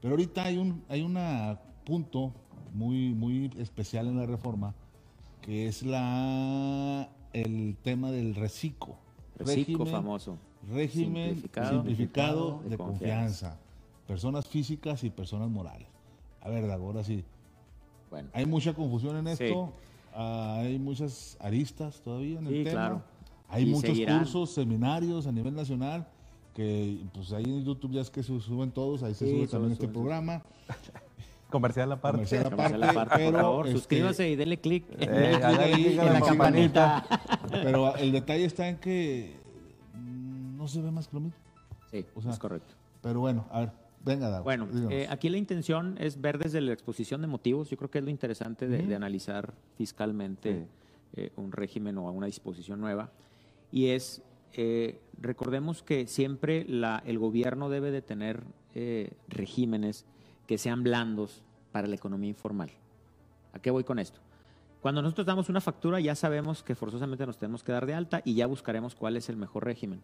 Pero ahorita hay un hay una punto muy, muy especial en la reforma que es la el tema del reciclo. Reciclo famoso. Régimen Simplificado. simplificado, de, de confianza. Personas físicas y personas morales. A ver, ahora sí. Bueno, Hay mucha confusión en Sí. esto. ah, hay muchas aristas todavía en el Sí, tema. claro. Hay Y muchos seguirán. cursos, seminarios a nivel nacional que pues ahí en YouTube ya es que se suben todos, ahí se Sí, sube también este programa. Comercial aparte. Comercial Comercial aparte, por pero, favor, este, suscríbase y denle clic en, Eh, en la la campanita. Pero el detalle está en que no se ve más que lo mismo. Sí, O sea, es correcto. Pero bueno, a ver, venga, Dago. Bueno, eh, aquí la intención es ver desde la exposición de motivos. Yo creo que es lo interesante de, de analizar fiscalmente eh, un régimen o una disposición nueva. Y es, eh, recordemos que siempre el gobierno debe de tener eh, regímenes que sean blandos para la economía informal. ¿A qué voy con esto? Cuando nosotros damos una factura ya sabemos que forzosamente nos tenemos que dar de alta y ya buscaremos cuál es el mejor régimen.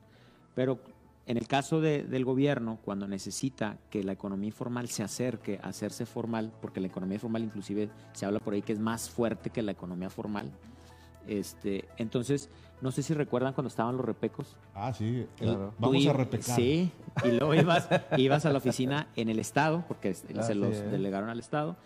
Pero en el caso de- del gobierno, cuando necesita que la economía informal se acerque a hacerse formal, porque la economía formal inclusive se habla por ahí que es más fuerte que la economía formal, este, entonces, no sé si recuerdan cuando estaban los repecos. ah, sí, claro. Tú vamos a repecar. Sí, y luego ibas, ibas a la oficina en el Estado, porque es- se los es. delegaron al Estado,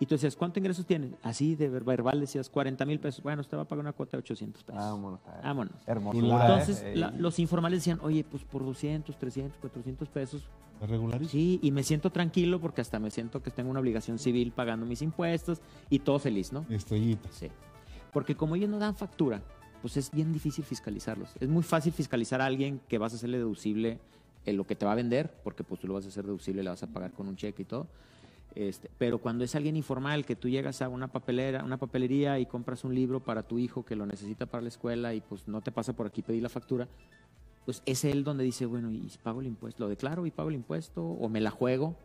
y tú decías, ¿cuánto ingresos tienes? Así de ver- verbal decías 40 mil pesos. Bueno, usted va a pagar una cuota de 800 pesos. Vámonos. Vámonos. Hermosura. Entonces, Ey. la- los informales decían, oye, pues por 200, 300, 400 pesos, ¿Es regularísimo? sí, y me siento tranquilo porque hasta me siento que tengo una obligación civil pagando mis impuestos y todo feliz, ¿no? Estrellitas. Sí. Porque como ellos no dan factura, pues es bien difícil fiscalizarlos. Es muy fácil fiscalizar a alguien que vas a hacerle deducible en lo que te va a vender, porque pues tú lo vas a hacer deducible, le vas a pagar con un cheque y todo. Este, pero cuando es alguien informal, que tú llegas a una papelera, una papelería y compras un libro para tu hijo que lo necesita para la escuela y pues no te pasa por aquí pedir la factura, pues es él donde dice, bueno, ¿y pago el impuesto? ¿Lo declaro y pago el impuesto? ¿O me la juego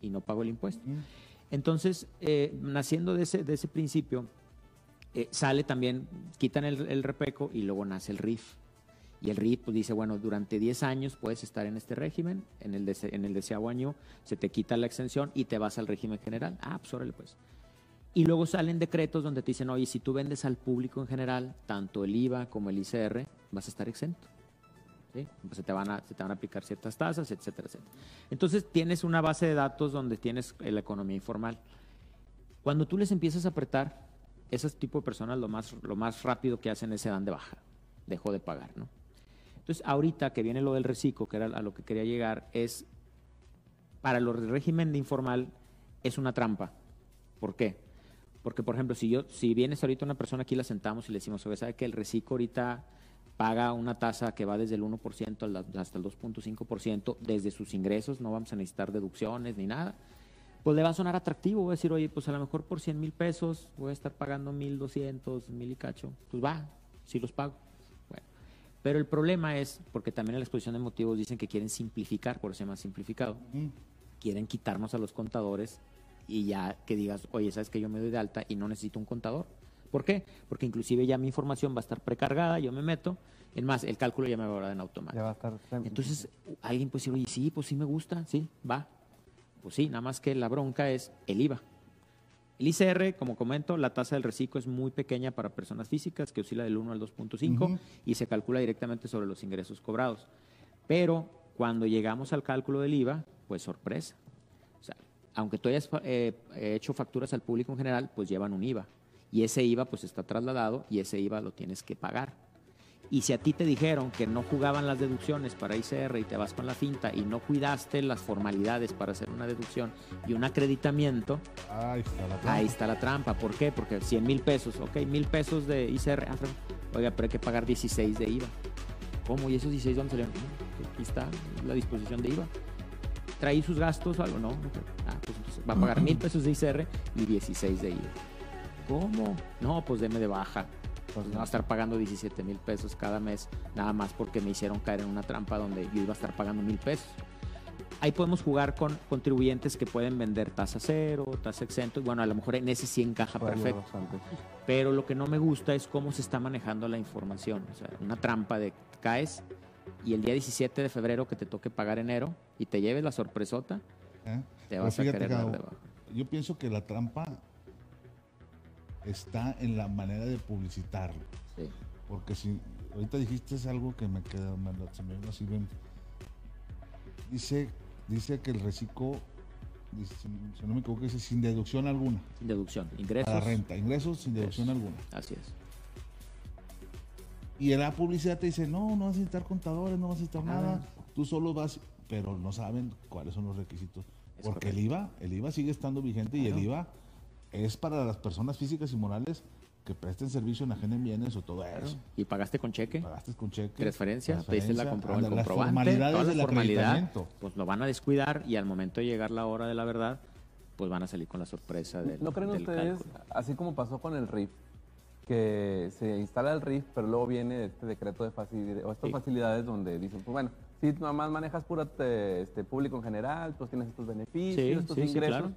y no pago el impuesto? Entonces, eh, naciendo de ese, de ese principio, eh, sale también, quitan el, el repeco y luego nace el RIF. Y el RIF pues, dice, bueno, durante 10 años puedes estar en este régimen, en el, dese- en el deseado año se te quita la exención y te vas al régimen general. Ah, pues órale pues. Y luego salen decretos donde te dicen, oye, si tú vendes al público en general, tanto el IVA como el ICR, vas a estar exento. se, te van a, se te van a aplicar ciertas tasas, etcétera, etcétera. Entonces tienes una base de datos donde tienes la economía informal. Cuando tú les empiezas a apretar, ese tipo de personas lo más, lo más rápido que hacen es se dan de baja, dejó de pagar, ¿no? Entonces, ahorita que viene lo del reciclo, que era a lo que quería llegar, es para el régimen de informal es una trampa. ¿Por qué? Porque, por ejemplo, si yo, si vienes ahorita una persona aquí, la sentamos y le decimos, oye, ¿sabe que el reciclo ahorita paga una tasa que va desde el 1% al- hasta el 2.5% desde sus ingresos, no vamos a necesitar deducciones ni nada? Pues le va a sonar atractivo, voy a decir, oye, pues a lo mejor por 100 mil pesos voy a estar pagando 1.200, mil y cacho. Pues va, sí los pago. Bueno, pero el problema es, porque también en la exposición de motivos dicen que quieren simplificar, por eso se llama simplificado Mm. quieren quitarnos a los contadores y ya que digas, oye, sabes que yo me doy de alta y no necesito un contador. ¿Por qué? Porque inclusive ya mi información va a estar precargada, yo me meto, es más, el cálculo ya me va a dar en Ya automático. va a estar. Entonces, alguien puede decir, oye, sí, pues sí me gusta, sí, va. Pues sí, nada más que la bronca es el IVA. El ICR, como comento, la tasa del reciclo es muy pequeña para personas físicas, que oscila del 1 al 2.5 Ujú. y se calcula directamente sobre los ingresos cobrados. Pero cuando llegamos al cálculo del IVA, pues sorpresa. O sea, aunque tú hayas fa- eh, hecho facturas al público en general, pues llevan un IVA. Y ese IVA pues está trasladado y ese IVA lo tienes que pagar. Y si a ti te dijeron que no jugaban las deducciones para ICR y te vas con la finta y no cuidaste las formalidades para hacer una deducción y un acreditamiento, Ahí está la trampa. ahí está la trampa. ¿Por qué? Porque 100 mil pesos, ok, mil pesos de ICR, ah, oiga, pero hay que pagar 16 de IVA. ¿Cómo? ¿Y esos 16 dónde salieron? No, Aquí está la disposición de IVA. ¿Traí sus gastos o algo? No. Ah, pues entonces va a pagar mil pesos de ICR y 16 de IVA. ¿Cómo? No, pues deme de baja. Pues no va a estar pagando 17 mil pesos cada mes, nada más porque me hicieron caer en una trampa donde yo iba a estar pagando mil pesos. Ahí podemos jugar con contribuyentes que pueden vender tasa cero, tasa exento, y bueno, a lo mejor en ese sí encaja perfecto. bastante. Pero lo que no me gusta es cómo se está manejando la información. O sea, una trampa de caes y el día 17 de febrero que te toque pagar enero y te lleves la sorpresota, ¿eh? te vas a querer dar Gabo, de baja. Yo pienso que la trampa está en la manera de publicitarlo. Sí. Porque si ahorita dijiste es algo que me queda, me lo- se me vino así bien. Dice, dice que el reciclo, dice, si no me equivoco, dice sin deducción alguna. Sin deducción. A Ingresos. la renta, ingresos sin deducción alguna. Así es. Y en la publicidad te dice, no, no vas a necesitar contadores, no vas a necesitar Nada. nada, tú solo vas, pero no saben cuáles son los requisitos. Es Porque el. IVA, el IVA sigue estando vigente y el. IVA es para las personas físicas y morales que presten servicio en ajenen bienes o todo eso. ¿Y pagaste con cheque? Pagaste con cheque. transferencia, pediste la compro- el anda, las comprobante, formalidades toda la formalidad, pues lo van a descuidar y al momento de llegar la hora de la verdad, pues van a salir con la sorpresa del, ¿No creen del ustedes, cálculo. así como pasó con el RIF, que se instala el RIF, pero luego viene este decreto de facilidades, o estas Sí. facilidades donde dicen, pues bueno, si nomás manejas pura te- este, público en general, pues tienes estos beneficios, Sí, estos sí, sí, ingresos. claro.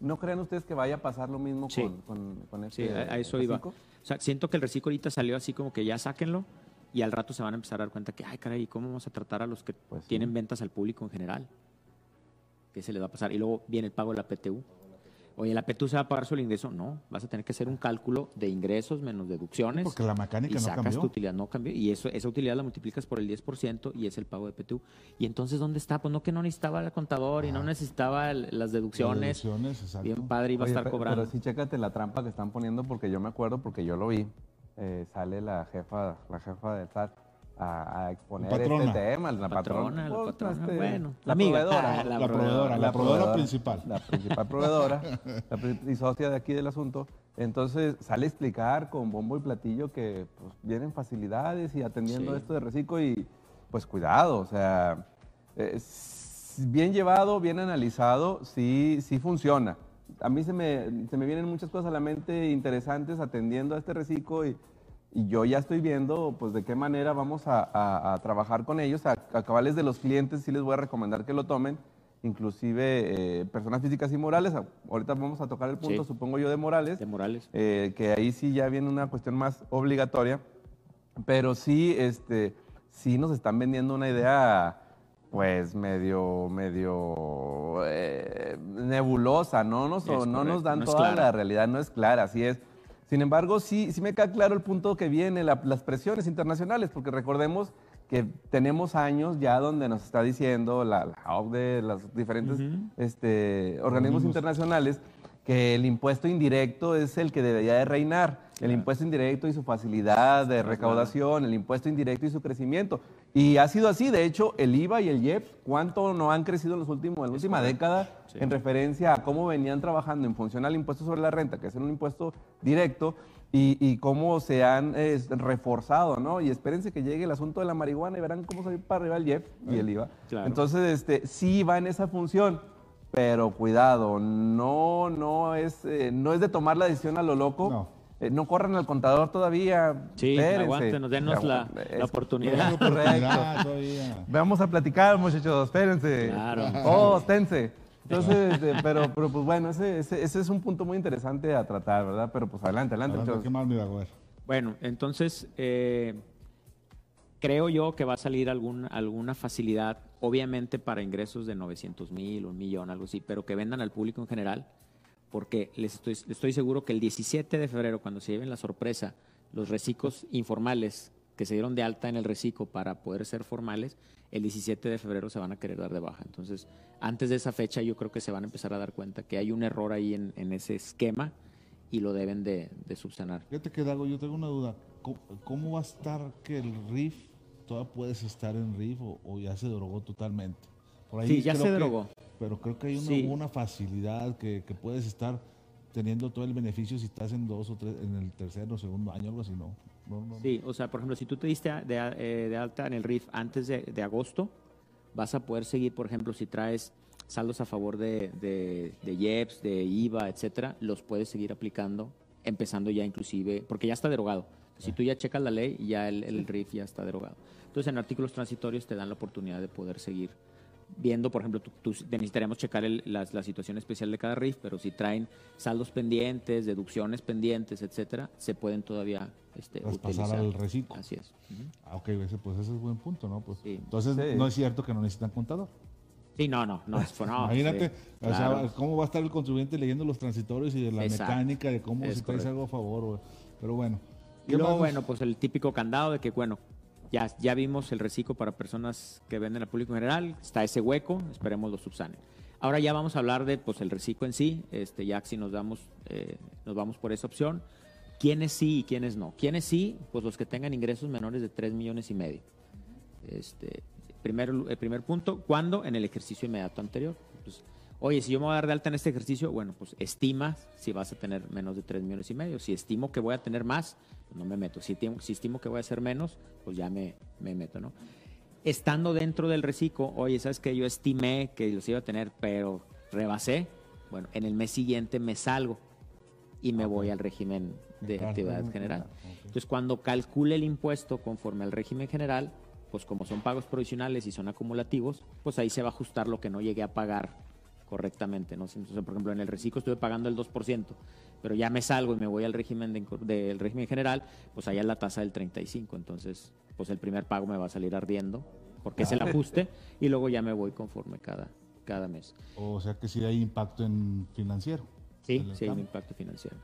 ¿No creen ustedes que vaya a pasar lo mismo Sí. con, con, con Sí, este a, a eso iba. reciclo? O sea, siento que el reciclo ahorita salió así como que ya sáquenlo y al rato se van a empezar a dar cuenta que, ay, caray, ¿cómo vamos a tratar a los que Pues sí. tienen ventas al público en general? ¿Qué se les va a pasar? Y luego viene el pago de la PTU. Oye, ¿la PTU se va a pagar solo el ingreso? No, vas a tener que hacer un cálculo de ingresos menos deducciones. Porque la mecánica y no sacas cambió. tu utilidad, no cambió. Y eso, esa utilidad la multiplicas por el 10% y es el pago de PTU. Y entonces, ¿dónde está? Pues no que no necesitaba el contador y no Ah. necesitaba el- las deducciones. Deducciones, exacto. Bien padre, iba Oye, a estar cobrando. Pero sí, chécate la trampa que están poniendo, porque yo me acuerdo, porque yo lo vi. Eh, sale la jefa, la jefa del SAT a, a exponer este tema, la Patrona, patrona. la Pues, patrona, este, bueno, la amiga. proveedora. Ah, La proveedora, la proveedora principal. La principal proveedora, la y socia de aquí del asunto. Entonces sale a explicar con bombo y platillo que pues, vienen facilidades y atendiendo Sí. esto de reciclo y pues cuidado, o sea, es bien llevado, bien analizado, sí, sí funciona. A mí se me, se me vienen muchas cosas a la mente interesantes atendiendo a este reciclo y y yo ya estoy viendo pues de qué manera vamos a, a- a trabajar con ellos. A, a cabales de los clientes sí les voy a recomendar que lo tomen, inclusive eh, personas físicas y morales. Ahorita vamos a tocar el punto, Sí. supongo yo, de morales, De Morales. eh, que ahí sí ya viene una cuestión más obligatoria, pero sí, este, sí nos están vendiendo una idea pues medio, medio eh, nebulosa, no nos, no nos dan no toda clara. la realidad, no es clara, así es. Sin embargo, sí, sí me queda claro el punto que viene, la- las presiones internacionales, porque recordemos que tenemos años ya donde nos está diciendo la, la OCDE, los diferentes este, organismos internacionales, que el impuesto indirecto es el que debería de reinar. El impuesto indirecto y su facilidad de recaudación, el impuesto indirecto y su crecimiento. Y ha sido así, de hecho, el IVA y el IEPS, ¿cuánto no han crecido en, los últimos, en la última década en referencia a cómo venían trabajando en función al impuesto sobre la renta, que es un impuesto directo, y, y cómo se han eh, reforzado, ¿no? Y espérense que llegue el asunto de la marihuana y verán cómo salir para arriba el IEPS y el IVA. Claro. Entonces, este, sí va en esa función, pero cuidado, no, no, es, eh, no es de tomar la decisión a lo loco. No. Eh, no corran al contador todavía. Sí, espérense. aguántenos, denos la, la oportunidad. Todavía. Vamos a platicar, muchachos, espérense. Claro. Oh, tense. Entonces, este, pero, pero pues bueno, ese, ese, ese es un punto muy interesante a tratar, ¿verdad? Pero pues adelante, adelante. Adelante. Bueno, entonces eh, creo yo que va a salir algún, alguna facilidad, obviamente para ingresos de 900 mil, un millón, algo así, pero que vendan al público en general, porque les estoy, les estoy seguro que el 17 de febrero, cuando se lleven la sorpresa, los reciclos informales que se dieron de alta en el reciclo para poder ser formales, el 17 de febrero se van a querer dar de baja. Entonces, antes de esa fecha yo creo que se van a empezar a dar cuenta que hay un error ahí en, ese esquema y lo deben de, subsanar. Fíjate que, Dago, yo tengo una duda. ¿Cómo, cómo va a estar que el RIF, todavía puedes estar en RIF o, o ya se drogó totalmente? Por Sí, ya se que- drogó. Pero creo que hay una, Sí. una facilidad que, que puedes estar teniendo todo el beneficio si estás en dos o tres, en el tercer o segundo año, algo así, ¿no? No, no, no. Sí, o sea, por ejemplo, si tú te diste de, eh, de alta en el RIF antes de, de agosto, vas a poder seguir, por ejemplo, si traes saldos a favor de, de, de IEPS, de IVA, etcétera, los puedes seguir aplicando, empezando ya inclusive, porque ya está derogado. Si tú ya checas la ley, ya el, el RIF ya está derogado. Entonces, en artículos transitorios te dan la oportunidad de poder seguir viendo, por ejemplo, tú, tú- necesitaríamos checar el- la, la situación especial de cada RIF, pero si traen saldos pendientes, deducciones pendientes, etcétera, se pueden todavía este, utilizar. al reciclo. Así es. Ujú. Ah, ok, ese, pues ese es buen punto, ¿no? Pues, Sí. Entonces, Sí. no es cierto que no necesitan contador. Sí, no, no, no, es- no, Imagínate, sí, o sea, claro. ¿cómo va a estar el contribuyente leyendo los transitorios y de la Exacto. mecánica, de cómo Es si traes algo a favor? pero bueno. Y ¿qué luego, bueno, pues el típico candado de que, bueno, ya, ya vimos el reciclo para personas que venden al público en general, está ese hueco, esperemos lo subsanen. Ahora ya vamos a hablar de pues el reciclo en sí, este, ya si nos damos, eh, nos vamos por esa opción. ¿Quiénes sí y quiénes no? ¿Quiénes sí? Pues los que tengan ingresos menores de 3 millones y medio. Este, primero, el primer punto, ¿cuándo? En el ejercicio inmediato anterior. Oye, si yo me voy a dar de alta en este ejercicio, bueno, pues estima si vas a tener menos de 3 millones y medio. Si estimo que voy a tener más, pues no me meto. Si, timo- si estimo que voy a hacer menos, pues ya me, me meto, ¿no? Estando dentro del reciclo, oye, ¿sabes que Yo estimé que los iba a tener, pero rebasé. Bueno, en el mes siguiente me salgo y me voy al régimen de actividad general. Entonces, cuando calcule el impuesto conforme al régimen general, pues como son pagos provisionales y son acumulativos, pues ahí se va a ajustar lo que no llegué a pagar correctamente. ¿no? Entonces, por ejemplo, en el reciclo estuve pagando el 2%, pero ya me salgo y me voy al régimen de del régimen general, pues allá es la tasa del 35%. Entonces, pues el primer pago me va a salir ardiendo, porque es el ajuste, y luego ya me voy conforme cada, cada mes. O sea que sí hay impacto en financiero. Sí, sí hay un impacto financiero.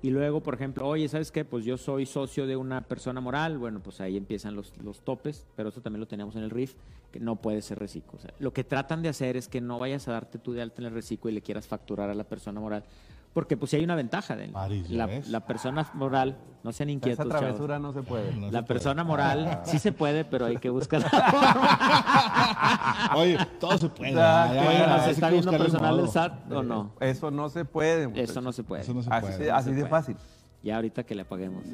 Y luego, por ejemplo, oye, ¿sabes qué? Pues yo soy socio de una persona moral, bueno, pues ahí empiezan los, los topes, pero eso también lo tenemos en el RIF, que no puede ser reciclo. Lo que tratan de hacer es que no vayas a darte tú de alta en el reciclo y le quieras facturar a la persona moral, porque pues sí hay una ventaja de París, ¿ya la, persona moral, no sean Esa inquietos, chavos. travesura no se puede. No se La puede. persona moral sí se puede, pero hay que buscar. Oye, todo se puede. Ah, ya, ya, Oye, ya, ¿nos hay está viendo personal del. SAT o no? Eso no se puede. Eso no se puede. Eso no se Así, puede. así se de puede. fácil. Ya ahorita que le apaguemos.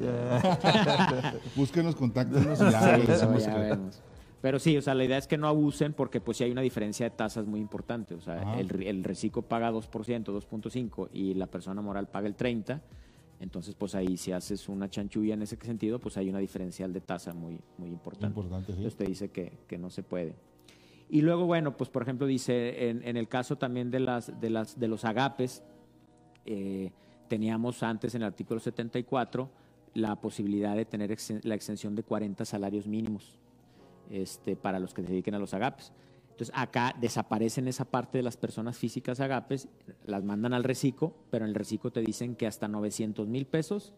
Búsquenos, contáctenos y ya. Sí, ya que- vemos. Pero sí, o sea, la idea es que no abusen porque pues sí hay una diferencia de tasas muy importante. O sea, el, el reciclo paga 2%, 2.5% y la persona moral paga el 30%. Entonces, pues ahí si haces una chanchulla en ese sentido, pues hay una diferencial de tasa muy, muy importante. Importante, sí. Entonces te dice que, que no se puede. Y luego, bueno, pues por ejemplo dice, en, en el caso también de, las, de, las, de los agapes, eh, teníamos antes en el artículo 74 la posibilidad de tener exen- la extensión de 40 salarios mínimos este, para los que se dediquen a los agapes. Entonces acá desaparecen esa parte de las personas físicas agapes, las mandan al reciclo, pero en el reciclo te dicen que hasta 900 mil pesos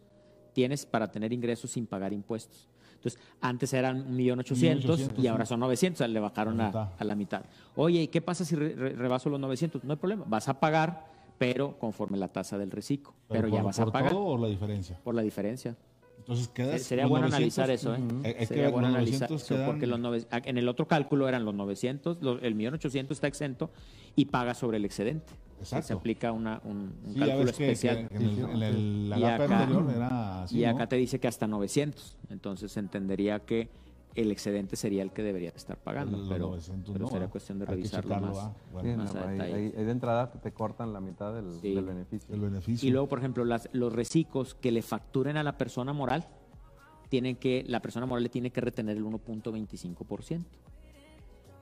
tienes para tener ingresos sin pagar impuestos. Entonces, antes eran 1.800.000 1.800.000, y ahora son 900, o sea, le bajaron a, a la mitad. Oye, ¿y qué pasa si re- re- rebaso los 900? No hay problema, vas a pagar, pero conforme la tasa del reciclo. Pero, ya por- vas a por pagar todo o la diferencia? por la diferencia. Entonces quedas. Sería bueno 900, analizar eso, ¿eh? Hay- hay que Sería bueno los analizar 900 eso, quedan- porque los nove- en el otro cálculo eran los 900, los- el millón 800 está exento y paga sobre el excedente. Exacto. Se aplica una- un, un Sí, cálculo que- especial. que en el, en el Y acá- anterior era así, y ¿no? acá te dice que hasta 900. Entonces se entendería que el excedente sería el que debería estar pagando. Los pero 900 pero no, sería ¿ah? cuestión de Hay revisarlo checarlo, más. ¿ah? Sí, Bueno, más no, a ahí, detalle. ahí- ahí de entrada te cortan la mitad del, Sí. del beneficio. el beneficio. Y luego, por ejemplo, las- los reciclos que le facturen a la persona moral, tienen que, la persona moral le tiene que retener el 1.25%.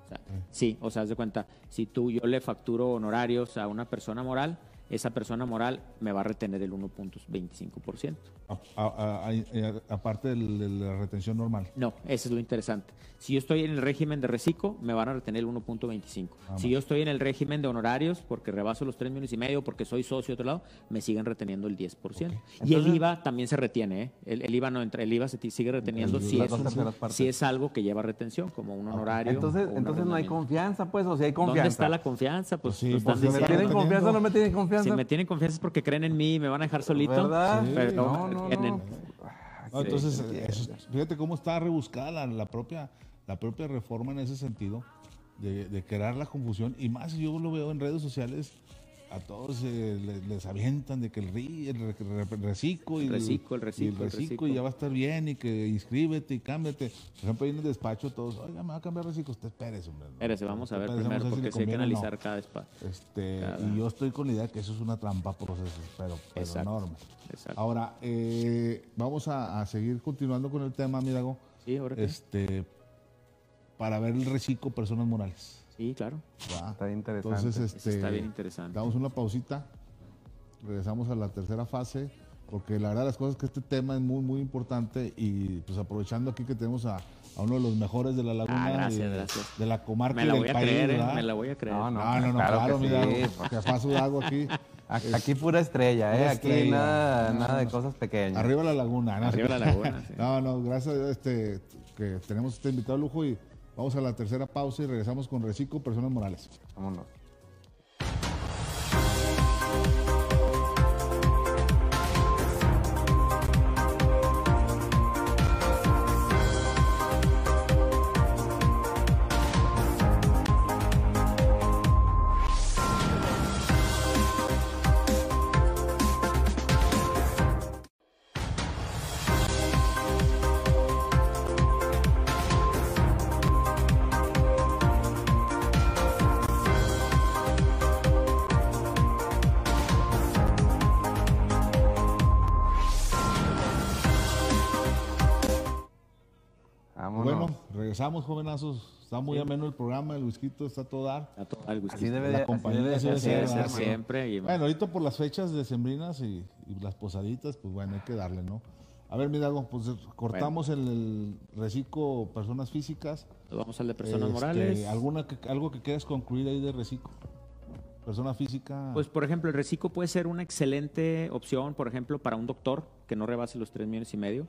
O sea, sí, o sea, haz de cuenta, si tú yo le facturo honorarios a una persona moral, esa persona moral me va a retener el 1.25%. A- a- a- a- eh, aparte del- de la retención normal. No, eso es lo interesante. Si yo estoy en el régimen de reciclo, me van a retener el 1.25. Ah, si yo estoy en el régimen de honorarios, porque rebaso los 3 millones y medio, porque soy socio de otro lado, me siguen reteniendo el 10%. Y el IVA también se retiene, ¿eh? El, el IVA no entra, el IVA se sigue reteniendo El- si es, un- si es algo que lleva retención, como un honorario. Entonces, entonces no hay confianza, pues, o si hay confianza. ¿Dónde está la confianza? Pues, Pues sí, están pues, si me ¿Me diciendo. tienen confianza o no me tienen confianza? Si me tienen confianza es porque creen en mí y me van a dejar solito. ¿Verdad? Pero No, no, no. No, Sí, entonces, eso es- fíjate cómo está rebuscada la, la propia, la propia reforma en ese sentido, de, de crear la confusión. Y más, yo lo veo en redes sociales, a todos eh, le- les, avientan de que el, ri, el re- re- reciclo y Reciclo, el reciclo, y el reciclo ya va a estar bien y que inscríbete y cámbiate. Por ejemplo, ahí en el despacho todos, oiga, me va a cambiar reciclo. Usted espérese, hombre. Espérese, vamos a ver Espérese, primero, porque si hay que no. analizar cada espacio. Este, Cada- y yo estoy con la idea que eso es una trampa proceso, pero, pero Exacto. enorme. Exacto. Ahora, eh, vamos a, a seguir continuando con el tema, Mirago, Sí, ahora qué? este, para ver el reciclo personas morales. Sí, claro. ¿va? Está interesante. Entonces, este, está bien interesante. damos una pausita, regresamos a la tercera fase, porque la verdad las cosas que este tema es muy, muy importante y pues aprovechando aquí que tenemos a, a uno de los mejores de la laguna, Ah, gracias, de, gracias. de la comarca Me y la del voy a país, creer, ¿eh? ¿verdad? Me la voy a creer. No, No, no, no, Claro claro, que mira, sí. que fue Sudagua aquí. Aquí, aquí pura estrella, ¿eh? Aquí estrella. nada, No, nada de cosas pequeñas. Arriba la laguna. ¿no? Arriba la laguna, sí. No, no, gracias a Dios, este, que tenemos este invitado de lujo y vamos a la tercera pausa y regresamos con Reciclo Personas Morales. Vámonos. Regresamos, jovenazos. Está muy ameno el programa, el whisky está a todo dar. A to- al whisky. así debe la compañía debe de debe Así ser, debe ser, siempre. y- Bueno, ahorita por las fechas decembrinas y, y las posaditas, pues bueno, hay que darle, ¿no? A ver, mira, pues cortamos el, el reciclo personas físicas. Vamos al de personas Este, morales. ¿alguna que- ¿Algo que quieras concluir ahí de reciclo? Persona física. Pues, por ejemplo, el reciclo puede ser una excelente opción, por ejemplo, para un doctor que no rebase los 3 millones y medio.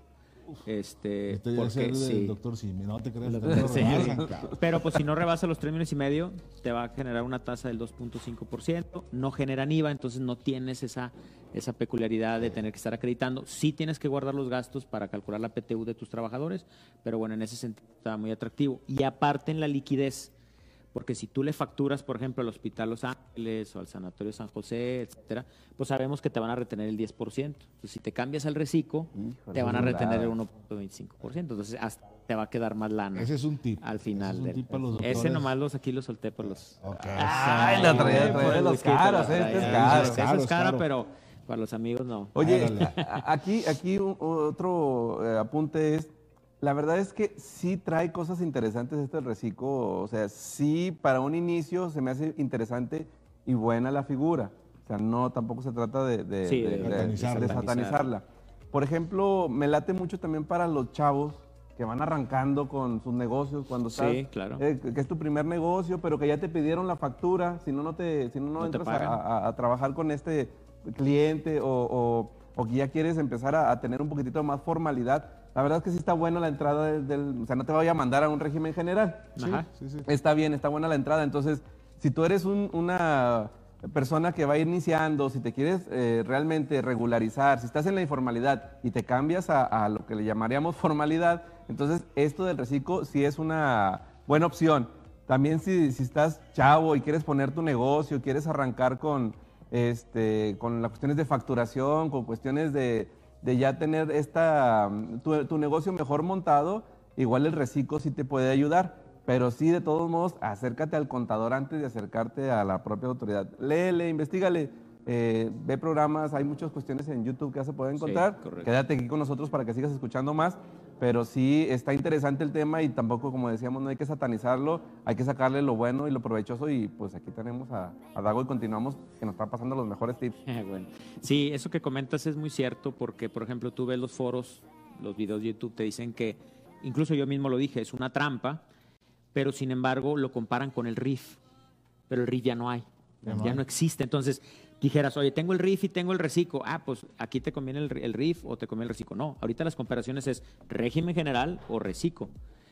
Este, del sí. doctor Simi, no te creas. Lo- sí. rebasan. Pero pues si no rebasa los 3 millones y medio, te va a generar una tasa del 2.5%. No generan IVA, entonces no tienes esa, esa peculiaridad de tener que estar acreditando. Sí tienes que guardar los gastos para calcular la PTU de tus trabajadores, pero bueno, en ese sentido está muy atractivo. Y aparte en la liquidez, porque si tú le facturas, por ejemplo, al Hospital Los Ángeles o al Sanatorio San José, etcétera, pues sabemos que te van a retener el 10%. Entonces, si te cambias al reciclo, Híjole, te van a retener el bravo. 1.25%. Entonces, hasta te va a quedar más lana Ese es un tip. al Ese final. es un tip los ese nomás los aquí los solté por los. Ok. Ay, la traía, el los caros, este es caro. Es cara, caro. pero, Para los amigos no. Oye, aquí, aquí otro eh, apunte es, la verdad es que sí trae cosas interesantes este reciclo, o sea, sí para un inicio se me hace interesante y buena la figura, o sea, no, tampoco se trata de, de- Sí, de- satanizarla. de satanizarla. Por ejemplo, me late mucho también para los chavos que van arrancando con sus negocios cuando Sí, estás, claro. eh, que es tu primer negocio, pero que ya te pidieron la factura, si no, no te, si no, no No te entras a- a, a trabajar con este cliente o, o- o que ya quieres empezar a, a tener un poquitito más formalidad. La verdad es que sí está buena la entrada del, del- o sea, no te voy a mandar a un régimen general. Ajá. Sí, sí. Está bien, está buena la entrada. Entonces, si tú eres un- una persona que va iniciando, si te quieres eh, realmente regularizar, si estás en la informalidad y te cambias a, a lo que le llamaríamos formalidad, entonces esto del reciclo sí es una buena opción. También si, si estás chavo y quieres poner tu negocio, quieres arrancar con, este, con las cuestiones de facturación, con cuestiones de, de ya tener esta, mm, tu, tu negocio mejor montado, igual el reciclo sí te puede ayudar. Pero sí, de todos modos, acércate al contador antes de acercarte a la propia autoridad. Léele, investigale, eh, ve programas, hay muchas cuestiones en YouTube que ya se pueden encontrar. Quédate aquí con nosotros para que sigas escuchando más. Pero sí está interesante el tema y tampoco, como decíamos, no hay que satanizarlo, hay que sacarle lo bueno y lo provechoso. Y pues aquí tenemos a, a Dago y continuamos, que nos está pasando los mejores tips. bueno. Sí, eso que comentas es muy cierto porque, por ejemplo, tú ves los foros, los videos de YouTube, te dicen que, incluso yo mismo lo dije, es una trampa, pero sin embargo lo comparan con el RIF, pero el RIF ya no hay, Ya no existe. Entonces, dijeras, oye, tengo el RIF y tengo el reciclo, ah, pues aquí te conviene el, el RIF o te conviene el reciclo. No, ahorita las comparaciones es régimen general o reciclo.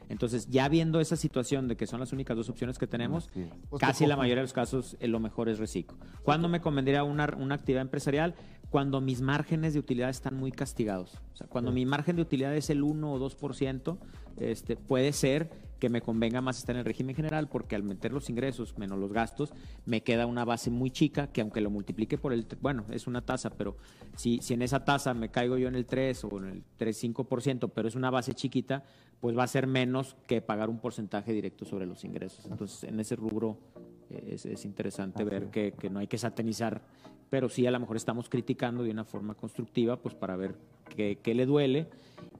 Entonces, ya viendo esa situación de que son las únicas dos opciones que tenemos, Sí. Pues casi la mayoría de los casos eh, lo mejor es reciclo. ¿Cuándo me convendría una, una actividad empresarial? Cuando mis márgenes de utilidad están muy castigados. O sea, cuando mi margen de utilidad es el 1 o 2%, este, puede ser que me convenga más estar en el régimen general porque al meter los ingresos menos los gastos, me queda una base muy chica que aunque lo multiplique por el, bueno, es una tasa, pero si, si en esa tasa me caigo yo en el 3 o en el 3-5%, pero es una base chiquita, pues va a ser menos que pagar un porcentaje directo sobre los ingresos. Entonces, en ese rubro eh, es, es interesante Así ver que, que no hay que satanizar, pero sí a lo mejor estamos criticando de una forma constructiva, pues para ver qué, qué le duele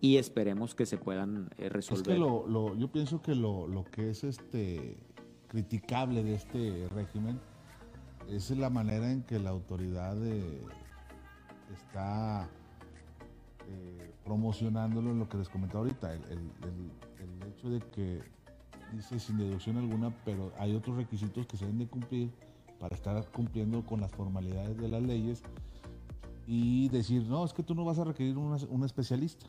y esperemos que se puedan eh, Es resolver. que lo, lo- yo pienso que lo, lo que es este criticable de este régimen es la manera en que la autoridad eh, está eh, promocionándolo en lo que les comentaba ahorita, el, el- el- el hecho de que dice sin deducción alguna, pero hay otros requisitos que se deben de cumplir para estar cumpliendo con las formalidades de las leyes y decir, no, es que tú no vas a requerir una- un especialista.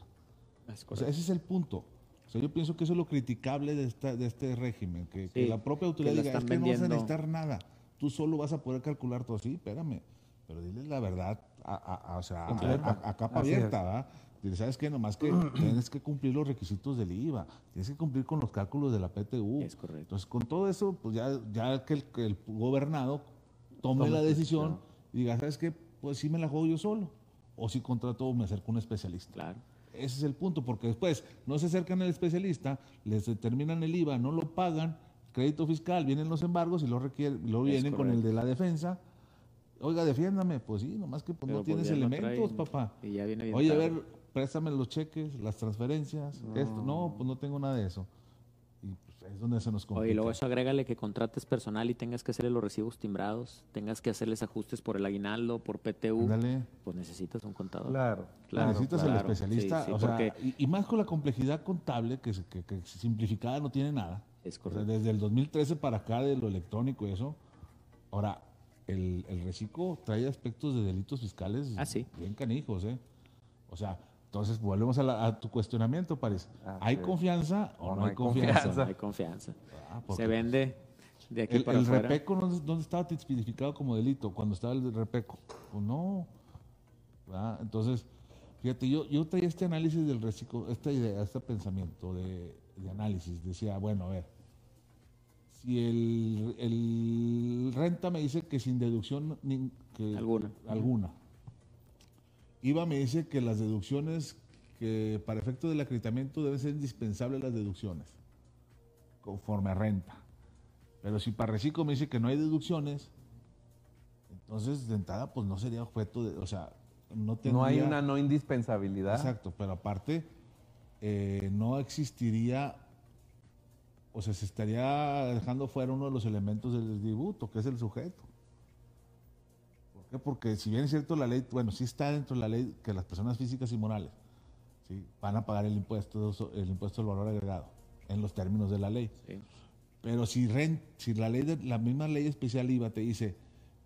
Es O sea, ese es el punto. O sea, yo pienso que eso es lo criticable de, esta, de este régimen, que, que Sí, la propia autoridad que diga, es que no vas a vendiendo". necesitar nada, tú solo vas a poder calcular todo. Sí, espérame, pero diles la verdad, a, a- a- o sea, a, capa Así abierta, ¿verdad? ¿Sabes qué? Nomás que tienes que cumplir los requisitos del IVA, tienes que cumplir con los cálculos de la PTU. Es correcto. Entonces, con todo eso, pues ya, ya que, el, que el gobernado tome la decisión y diga, ¿sabes qué? Pues sí me la juego yo solo. O si contrato o me acerco a un especialista. Claro. Ese es el punto, porque después no se acercan al especialista, les determinan el IVA, no lo pagan, crédito fiscal, vienen los embargos y lo requieren, Es vienen con el de la defensa. Oiga, defiéndame, pues sí, nomás que pues, no pues tienes no elementos, traen, papá. Y ya viene Oye, a ver, préstame los cheques, las transferencias, esto. No, pues no tengo nada de eso. Y pues es donde se nos complica. Oye, luego eso agrégale que contrates personal y tengas que hacerle los recibos timbrados, tengas que hacerles ajustes por el aguinaldo, por PTU, Ándale. pues necesitas un contador. Claro. Claro, necesitas claro, el especialista, sí, sí, o sea, porque- y, y más con la complejidad contable, que, se- que, que simplificada no tiene nada. Es O sea, correcto. desde el 2013 para acá de lo electrónico y eso. Ahora, el, el reciclo trae aspectos de delitos fiscales Ah, sí. bien canijos, ¿eh? O sea, entonces volvemos a, la- a tu cuestionamiento, París. Ah, ¿Hay sí. confianza o no, hay confianza? No hay confianza. Ah, porque Se vende de aquí el, para el afuera. repeco, ¿dónde, dónde estaba tipificado como delito? Cuando estaba el repeco. Pues no. ¿verdad? Entonces, fíjate, yo, yo traía este análisis del reciclo, esta idea, este pensamiento de, de análisis. Decía, bueno, a ver, si el, el renta me dice que sin deducción que- Alguna. alguna. IVA me dice que las deducciones, que para efecto del acreditamiento deben ser indispensables las deducciones, conforme a renta. Pero si para reciclo me dice que no hay deducciones, Entonces, de entrada, pues no sería objeto de, o sea, no tendría... No hay una no indispensabilidad. Exacto, pero aparte, eh, no existiría, o sea, se estaría dejando fuera uno de los elementos del tributo, que es el sujeto. Porque si bien es cierto la ley, bueno, sí está dentro de la ley que las personas físicas y morales ¿sí? van a pagar el impuesto, el impuesto del valor agregado en los términos de la ley. Sí. Pero si, ren- si la ley de, la misma ley especial IVA te dice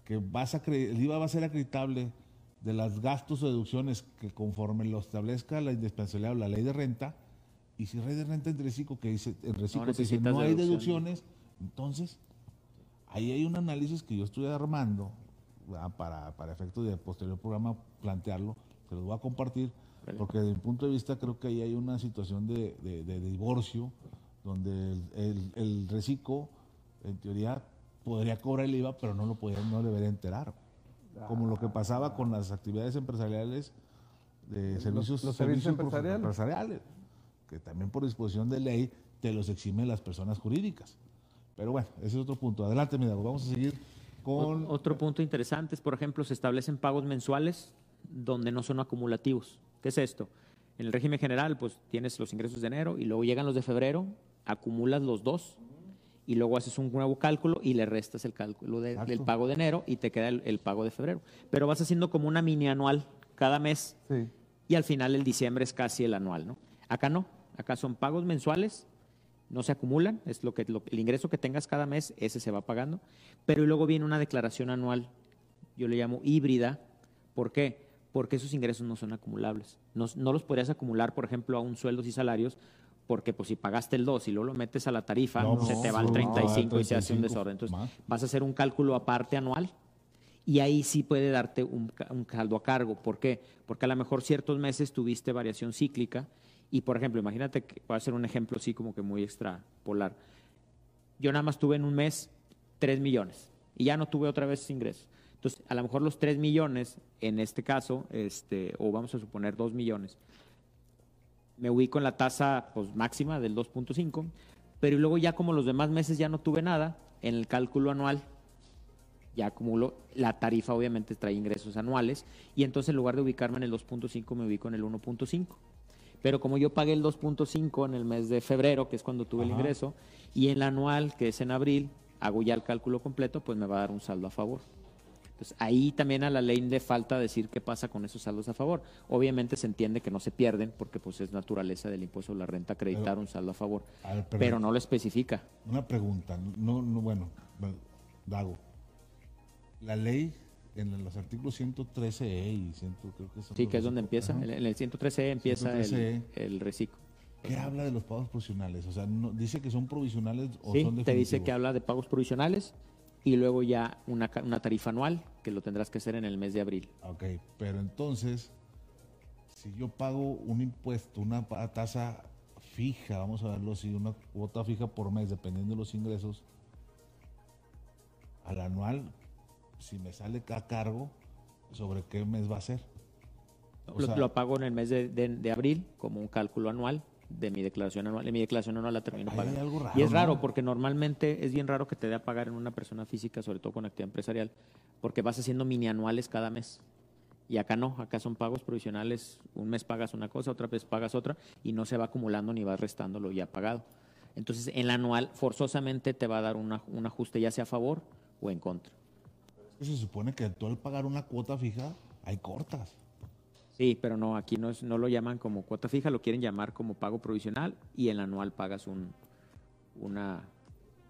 que vas a el IVA va a ser acreditable de los gastos o deducciones que conforme lo establezca la indispensabilidad o la ley de renta, y si ley de renta en reciclo que dice, en reciclo te dice no hay deducciones, entonces ahí hay un análisis que yo estoy armando. Para, para efectos de posterior programa plantearlo, que los voy a compartir, Vale. porque desde mi punto de vista creo que ahí hay una situación de, de- de divorcio donde el, el, el reciclo, en teoría, podría cobrar el IVA, pero no lo podría, no debería enterar. Como lo que pasaba con las actividades empresariales de servicios, los servicios empresariales. empresariales, que también por disposición de ley te los eximen las personas jurídicas. Pero bueno, ese es otro punto. Adelante, mi Dago, vamos a seguir con... Otro punto interesante es, por ejemplo, se establecen pagos mensuales donde no son acumulativos. ¿Qué es esto? En el régimen general, pues tienes los ingresos de enero y luego llegan los de febrero, acumulas los dos y luego haces un nuevo cálculo y le restas el cálculo de- del pago de enero y te queda el, el pago de febrero. Pero vas haciendo como una mini anual cada mes Sí. y al final el diciembre es casi el anual, ¿no? Acá no, acá son pagos mensuales, no se acumulan, es lo que lo- el ingreso que tengas cada mes, ese se va pagando, pero luego viene una declaración anual, yo le llamo híbrida, ¿por qué? Porque esos ingresos no son acumulables. No, no los podrías acumular, por ejemplo, a un sueldos y salarios, porque pues si pagaste el 2 y luego lo metes a la tarifa, No, se te va al no, 35 y se hace un 35 desorden. Entonces, más. vas a hacer un cálculo aparte anual y ahí sí puede darte un, un caldo a cargo. ¿Por qué? Porque a lo mejor ciertos meses tuviste variación cíclica y, por ejemplo, imagínate que voy a hacer un ejemplo así como que muy extrapolar. Yo nada más tuve en un mes 3 millones y ya no tuve otra vez ingresos. Entonces, a lo mejor los 3 millones, en este caso, este, o vamos a suponer 2 millones, me ubico en la tasa pues, máxima del 2.5, pero luego ya como los demás meses ya no tuve nada, en el cálculo anual ya acumulo, la tarifa obviamente trae ingresos anuales y entonces en lugar de ubicarme en el 2.5 me ubico en el 1.5. Pero como yo pagué el 2.5 en el mes de febrero, que es cuando tuve el ingreso, y el anual, que es en abril, hago ya el cálculo completo, pues me va a dar un saldo a favor. Entonces, ahí también a la ley le falta decir qué pasa con esos saldos a favor. Obviamente se entiende que no se pierden porque pues es naturaleza del impuesto a la renta acreditar Pero- un saldo a favor, A ver, pero no lo especifica. Una pregunta, no, no, bueno, bueno, Dago. La ley en los artículos 113E y 100, creo que son Sí, que es donde empieza. En el 113 empieza el, 113E. el reciclo. ¿Qué habla de los pagos provisionales? O sea, no- ¿dice que son provisionales o Sí, son te dice definitivos? que habla de pagos provisionales y luego ya una, una tarifa anual que lo tendrás que hacer en el mes de abril. Ok, pero entonces, si yo pago un impuesto, una tasa fija, vamos a verlo así, una cuota fija por mes, dependiendo de los ingresos, al anual, si me sale a cargo, ¿sobre qué mes va a ser? O Lo, sea- lo pago en el mes de, de- de abril como un cálculo anual de mi declaración anual. En mi declaración anual la termino pagando. hay algo raro, y es ¿no? raro porque normalmente es bien raro que te dé a pagar en una persona física, sobre todo con actividad empresarial, porque vas haciendo mini anuales cada mes. Y acá no, acá son pagos provisionales. Un mes pagas una cosa, otra vez pagas otra y no se va acumulando ni vas restando lo ya pagado. Entonces, en la anual forzosamente te va a dar una- un ajuste ya sea a favor o en contra. Se supone que tú al pagar una cuota fija, hay cortas. Sí, pero no, aquí no, es, no lo llaman como cuota fija, lo quieren llamar como pago provisional y en la anual pagas un, una...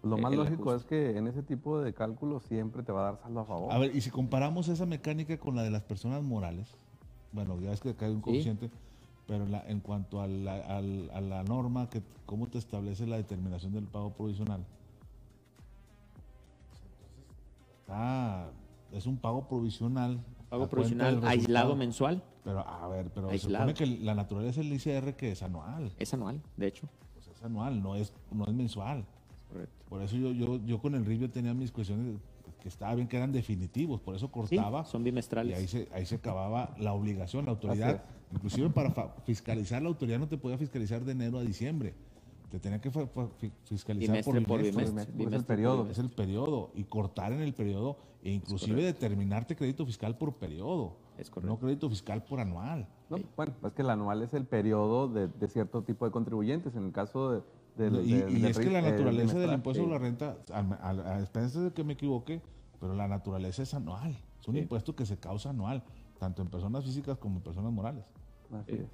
Lo eh, más el lógico ajuste. es que en ese tipo de cálculos siempre te va a dar saldo a favor. A ver, y si comparamos esa mecánica con la de las personas morales, bueno, ya es que acá hay un Sí. coeficiente, pero la- en cuanto a la, al- a la norma, que cómo te establece la determinación del pago provisional, está- es un pago provisional. Pago provisional aislado mensual Pero, a ver, pero Aislado. se supone que la naturaleza del ICR que es anual, es anual, de hecho. pues es anual, no es, no es mensual. Correcto. Por eso yo, yo, yo con el RIF yo tenía mis cuestiones que estaba bien que eran definitivos, por eso Sí, cortaba. son Y bimestrales. ahí se, ahí se acababa la obligación, la autoridad. Inclusive para fiscalizar, la autoridad no te podía fiscalizar de enero a diciembre. Te tienen que fiscalizar Bimestre por por bimestre. bimestre. Es el bimestre por periodo. Es el periodo y cortar en el periodo e inclusive determinarte crédito fiscal por periodo. Es correcto. No crédito fiscal por anual. No, bueno, es que el anual es el periodo de, de cierto tipo de contribuyentes. En el caso de. de- y de- y de es que la eh, naturaleza del impuesto sí. sobre la renta, a, a- a expensas de que me equivoque, pero la naturaleza es anual. Es un impuesto que se causa anual, tanto en personas físicas como en personas morales. Así es.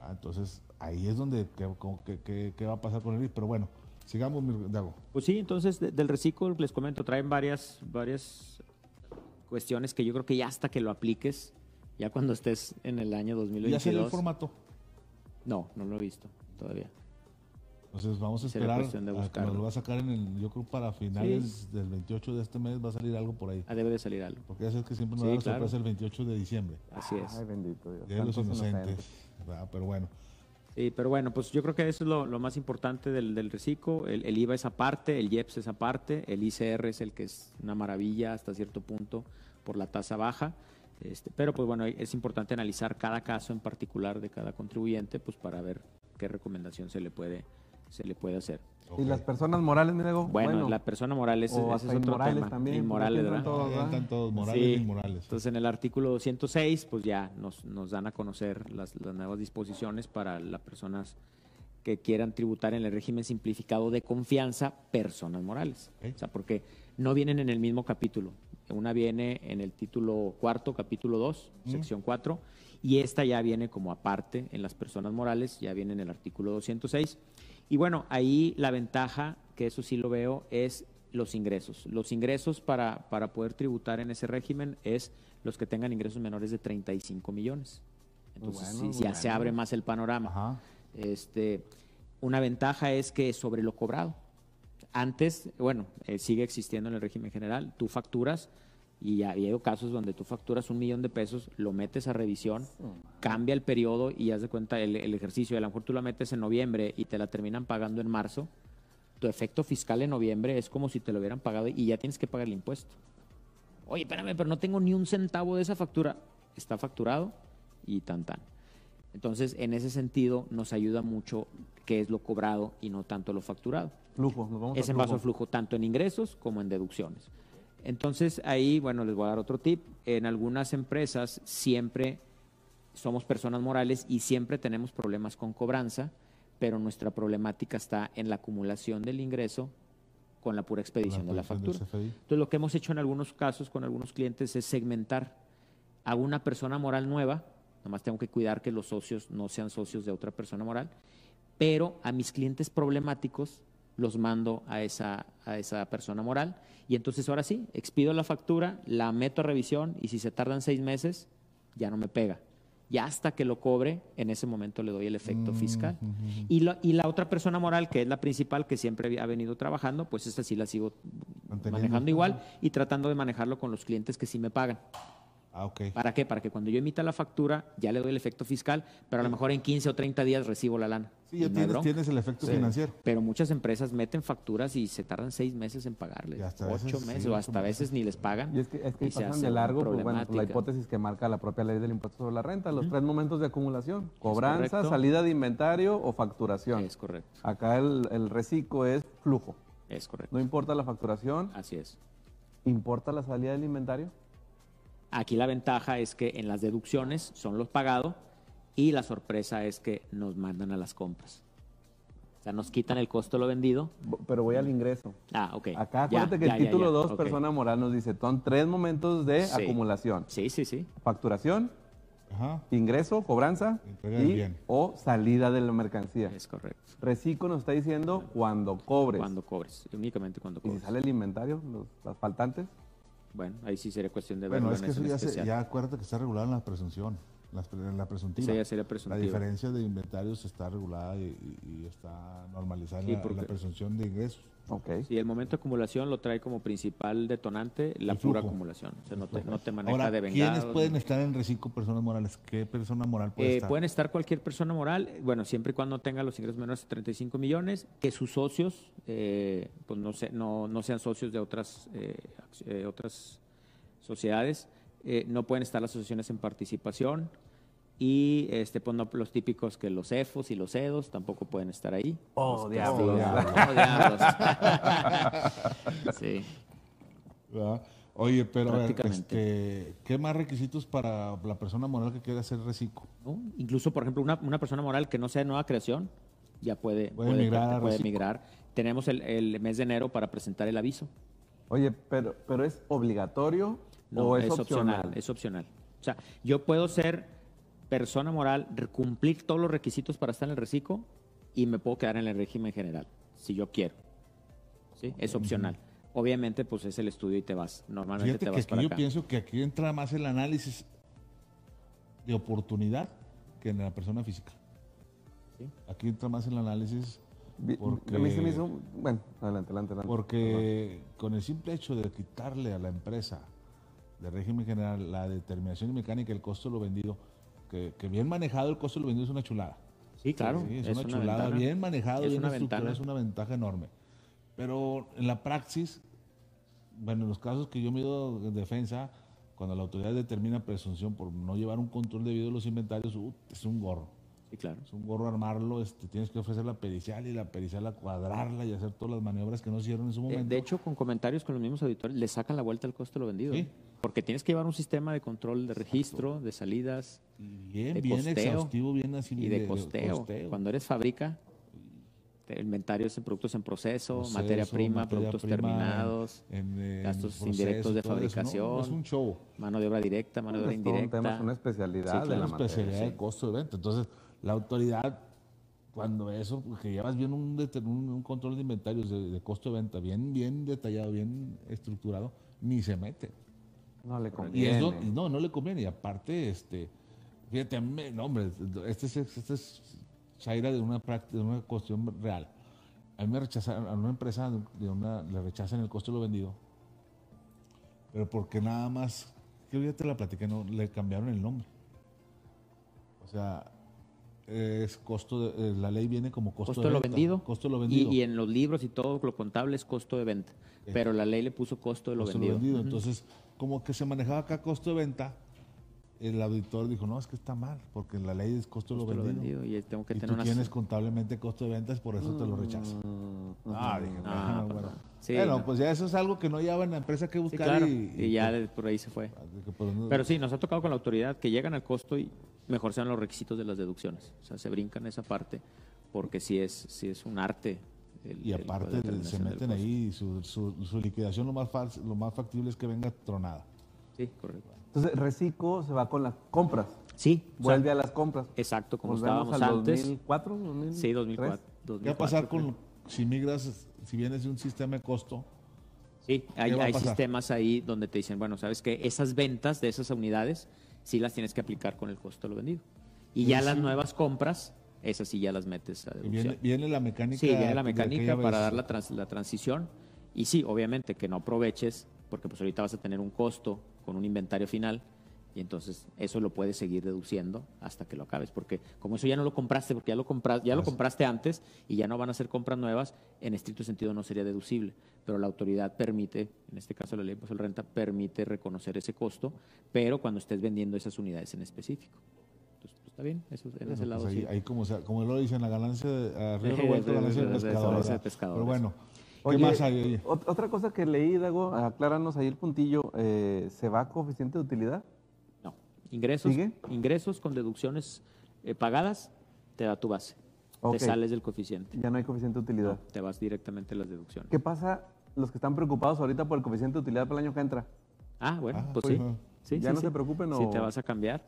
Ah, Entonces, ahí es donde qué, va a pasar con el RIF. Pero bueno, sigamos, Dago. Pues sí, entonces de- del reciclo les comento, traen varias, varias cuestiones que yo creo que ya hasta que lo apliques, ya cuando estés en el año ¿Y ya salió el 2022. formato? No, no lo he visto todavía. Entonces vamos a esperar cuestión de a que nos lo va a sacar en el, yo creo para finales del 28 de este mes va a salir algo por ahí. Ah, debe de salir algo. Porque ya sabes que siempre nos Sí, da la claro. sorpresa el 28 de diciembre. Así es. Ay, bendito Dios. Día de los inocentes. ¿verdad? Pero bueno. Sí, pero bueno, pues yo creo que eso es lo, lo más importante del, del reciclo. El, el IVA es aparte, el IEPS es aparte, el ICR es el que es una maravilla hasta cierto punto por la tasa baja. Este, pero pues bueno, es importante analizar cada caso en particular de cada contribuyente pues para ver qué recomendación se le puede, se le puede hacer. Y las personas morales, mira, Diego, Bueno, la persona moral ese, o ese hasta es otro tema. también, Inmorales, ¿verdad? están todos morales Sí. y inmorales. Entonces, en el artículo 206, pues ya nos, nos dan a conocer las, las nuevas disposiciones para las personas que quieran tributar en el régimen simplificado de confianza personas morales. O sea, porque no vienen en el mismo capítulo. Una viene en el título cuarto, capítulo 2, sección 4, y esta ya viene como aparte en las personas morales, ya viene en el artículo 206. Y bueno, ahí la ventaja, que eso sí lo veo, es los ingresos. Los ingresos para, para poder tributar en ese régimen es los que tengan ingresos menores de 35 millones. Entonces, bueno, sí, ya se abre más el panorama. Ajá. Este, una ventaja es que sobre lo cobrado. Antes, bueno, eh, sigue existiendo en el régimen general, tú facturas y ha habido casos donde tú facturas un millón de pesos, lo metes a revisión, cambia el periodo y haz de cuenta el, el ejercicio. A lo mejor tú la metes en noviembre y te la terminan pagando en marzo. Tu efecto fiscal en noviembre es como si te lo hubieran pagado y ya tienes que pagar el impuesto. Oye, espérame, pero no tengo ni un centavo de esa factura. Está facturado y tan tan. Entonces, en ese sentido, nos ayuda mucho qué es lo cobrado y no tanto lo facturado. Flujo, nos vamos Es a en base al flujo, tanto en ingresos como en deducciones. Entonces, ahí, bueno, les voy a dar otro tip. En algunas empresas siempre somos personas morales y siempre tenemos problemas con cobranza, pero nuestra problemática está en la acumulación del ingreso con la pura expedición de la factura. Entonces, lo que hemos hecho en algunos casos con algunos clientes es segmentar a una persona moral nueva, nomás tengo que cuidar que los socios no sean socios de otra persona moral, pero a mis clientes problemáticos los mando a esa, a esa persona moral y entonces ahora sí, expido la factura, la meto a revisión y si se tardan seis meses, ya no me pega. Ya hasta que lo cobre, en ese momento le doy el efecto Mm, fiscal. y, la, y la otra persona moral, que es la principal, que siempre ha venido trabajando, pues esta sí la sigo manejando igual y tratando de manejarlo con los clientes que sí me pagan. Ah. ¿Para qué? Para que cuando yo emita la factura ya le doy el efecto fiscal, pero a lo mejor en 15 o 30 días recibo la lana. Sí, ya tienes, el efecto Sí. financiero. Pero muchas empresas meten facturas y se tardan seis meses en pagarles. Ocho veces, sí, meses o hasta meses. veces ni les pagan. Y es que, es que pasan de largo, una pues bueno, la hipótesis que marca la propia ley del impuesto sobre la renta, los tres momentos de acumulación, cobranza, salida de inventario o facturación. Es correcto, Acá el, el reciclo es flujo. es correcto. No importa la facturación, Así es. importa la salida del inventario. Aquí la ventaja es que en las deducciones son los pagados y la sorpresa es que nos mandan a las compras. O sea, nos quitan el costo de lo vendido. Pero voy al ingreso. Ah, ok. Acá Ya, acuérdate que ya, el título ya. 2, Ok. persona moral, nos dice, son tres momentos de Sí. acumulación. Sí, sí, sí. Facturación, Ajá. ingreso, cobranza y bien. o salida de la mercancía. Es correcto. Reciclo nos está diciendo cuando cobres. Cuando cobres, únicamente cuando y si cobres. sale el inventario, los, las faltantes. Bueno, ahí sí sería cuestión de Bueno, verlo es que eso ya, se- ya acuérdate que está regulado en la presunción, las la presuntiva. Sí, ya sería La presuntiva. diferencia de inventarios está regulada y, y- y está normalizada en Sí, la, porque- la presunción de ingresos. Ok. Sí, el momento de acumulación lo trae como principal detonante la El pura flujo. acumulación. O sea, no te, no te maneja Ahora, de ¿quiénes vengados. pueden estar en reciclo personas morales? ¿Qué persona moral puede Eh, estar? pueden estar cualquier persona moral, bueno, siempre y cuando tenga los ingresos menores de 35 millones, que sus socios eh, pues no, se- no, no sean socios de otras, eh, ac- eh, otras sociedades, eh, no pueden estar las asociaciones en participación Y este, pues, no, los típicos que los EFOS y los EDOS tampoco pueden estar ahí. Oh, Los diablos. Oh, diablos. sí. ¿verdad? Oye, pero a ver, este, ¿qué más requisitos para la persona moral que quiera hacer reciclo? ¿no? Incluso, por ejemplo, una, una persona moral que no sea de nueva creación ya puede, Puede migrar puede migrar. Tenemos el, el mes de enero para presentar el aviso. Oye, pero, pero ¿es obligatorio No, o es, es opcional? opcional. Es opcional. O sea, yo puedo ser persona moral, cumplir todos los requisitos para estar en el reciclo y me puedo quedar en el régimen general, si yo quiero. ¿Sí? Es opcional. Obviamente, pues es el estudio y te vas. Normalmente Fíjate te que vas aquí para yo acá. pienso que aquí entra más el análisis de oportunidad que en la persona física. Sí. Aquí entra más el análisis porque. Bueno, adelante, adelante, adelante. porque con el simple hecho de quitarle a la empresa de régimen general la determinación mecánica el costo de lo vendido, que, que bien manejado el costo de lo vendido es una chulada. Sí, claro. Sí, es, es una, una chulada, ventana. bien manejado, Es bien una estructurado, es una ventaja enorme. Pero en la praxis, bueno, en los casos que yo me he ido en defensa, cuando la autoridad determina presunción por no llevar un control debido de los inventarios, uh, es un gorro. Sí, claro. Es un gorro armarlo, este, tienes que ofrecer la pericial y la pericial a cuadrarla y hacer todas las maniobras que no hicieron en su De, momento. de hecho, con comentarios con los mismos auditores, le sacan la vuelta al costo de lo vendido. Sí. Porque tienes que llevar un sistema de control de registro, de salidas bien, de bien costeo exhaustivo, bien así. y de costeo. Cuando eres fábrica, te- el inventario es en productos en proceso, Proceso, materia prima, materia productos prima, terminados, en, en gastos proceso, indirectos de todo eso, ¿no? fabricación, Es un show. mano de obra directa, mano de obra Es todo un indirecta. tema, es una especialidad Sí, de claro. la una materia. especialidad sí. de costo de venta. Entonces, la autoridad, cuando eso, que llevas bien un, un control de inventarios de, de costo de venta, bien, bien detallado, bien estructurado, ni se mete. No le Y conviene. eso, y no, no le conviene. Y aparte, este, fíjate, no, hombre, este es, este es Zaira de una, práctica, de una cuestión real. A mí me rechazaron, a una empresa de una, le rechazan el costo de lo vendido, pero porque nada más, que ya te la platiqué, no, le cambiaron el nombre. O sea, es costo de, eh, la ley viene como costo, costo de lo venta, vendido. Costo de lo vendido. Y, en los libros y todo lo contable es costo de venta. Pero la ley le puso costo de lo costo vendido. lo vendido. Entonces, como que se manejaba acá costo de venta, el auditor dijo, no, es que está mal, porque la ley es costo, Costo de lo vendido. Y tengo que y tener tú tienes contablemente costo de ventas, por eso te lo rechazan. Mm, Ah, dije, Ah, bueno, perdón. bueno. Sí, Bueno, no. pues ya eso es algo que no lleva en la empresa que Sí, buscar claro. y, Y, ya por ahí se fue. no- Pero sí, nos ha tocado con la autoridad que llegan al costo y mejor sean los requisitos de las deducciones. O sea, se brincan esa parte porque sí es, sí es un arte. el- y el- aparte la se meten ahí, y su, su, su liquidación lo más, fal- lo más factible es que venga tronada. Sí, correcto. Entonces, Reciclo se va con las compras. Sí, o sea, Vuelve a las compras. exacto, como Volvemos estábamos al antes. 2004, 2003. Sí, 2004. ¿Qué va a 2004, pasar con si migras, si vienes de un sistema de costo? Sí, hay, hay sistemas ahí donde te dicen, bueno, sabes que esas ventas de esas unidades sí las tienes que aplicar con el costo de lo vendido. Y ya las nuevas compras, esas sí ya las metes a deducción. Viene, viene la mecánica. Sí, viene la mecánica para dar la, trans- la transición. Y sí, obviamente que no aproveches, porque pues ahorita vas a tener un costo con un inventario final y entonces eso lo puedes seguir deduciendo hasta que lo acabes, porque como eso ya no lo compraste, porque ya lo compras, ya lo compraste antes y ya no van a ser compras nuevas, en estricto sentido no sería deducible, pero la autoridad permite, en este caso la ley de impuesto a la renta permite reconocer ese costo, pero cuando estés vendiendo esas unidades en específico. Entonces, pues, está bien, eso en Bueno, ese pues lado ahí, sí. ahí como, se- como lo dicen, la ganancia de río revuelto, de- ganancia de- del de- de- pescador. Pero bueno, ¿qué Oye, más hay? Oye? ot- Otra cosa que leí, Dago, acláranos ahí el puntillo. eh, ¿Se va a coeficiente de utilidad? Ingresos, ¿Sigue? ingresos con deducciones eh, pagadas, te da tu base. Te sales del coeficiente. Ya no hay coeficiente de utilidad. No, te vas directamente a las deducciones. ¿Qué pasa los que están preocupados ahorita por el coeficiente de utilidad para el año que entra? Ah, bueno, Ah, pues pues, sí. no. Sí, Ya sí, no sí. se preocupen, Si te vas a cambiar.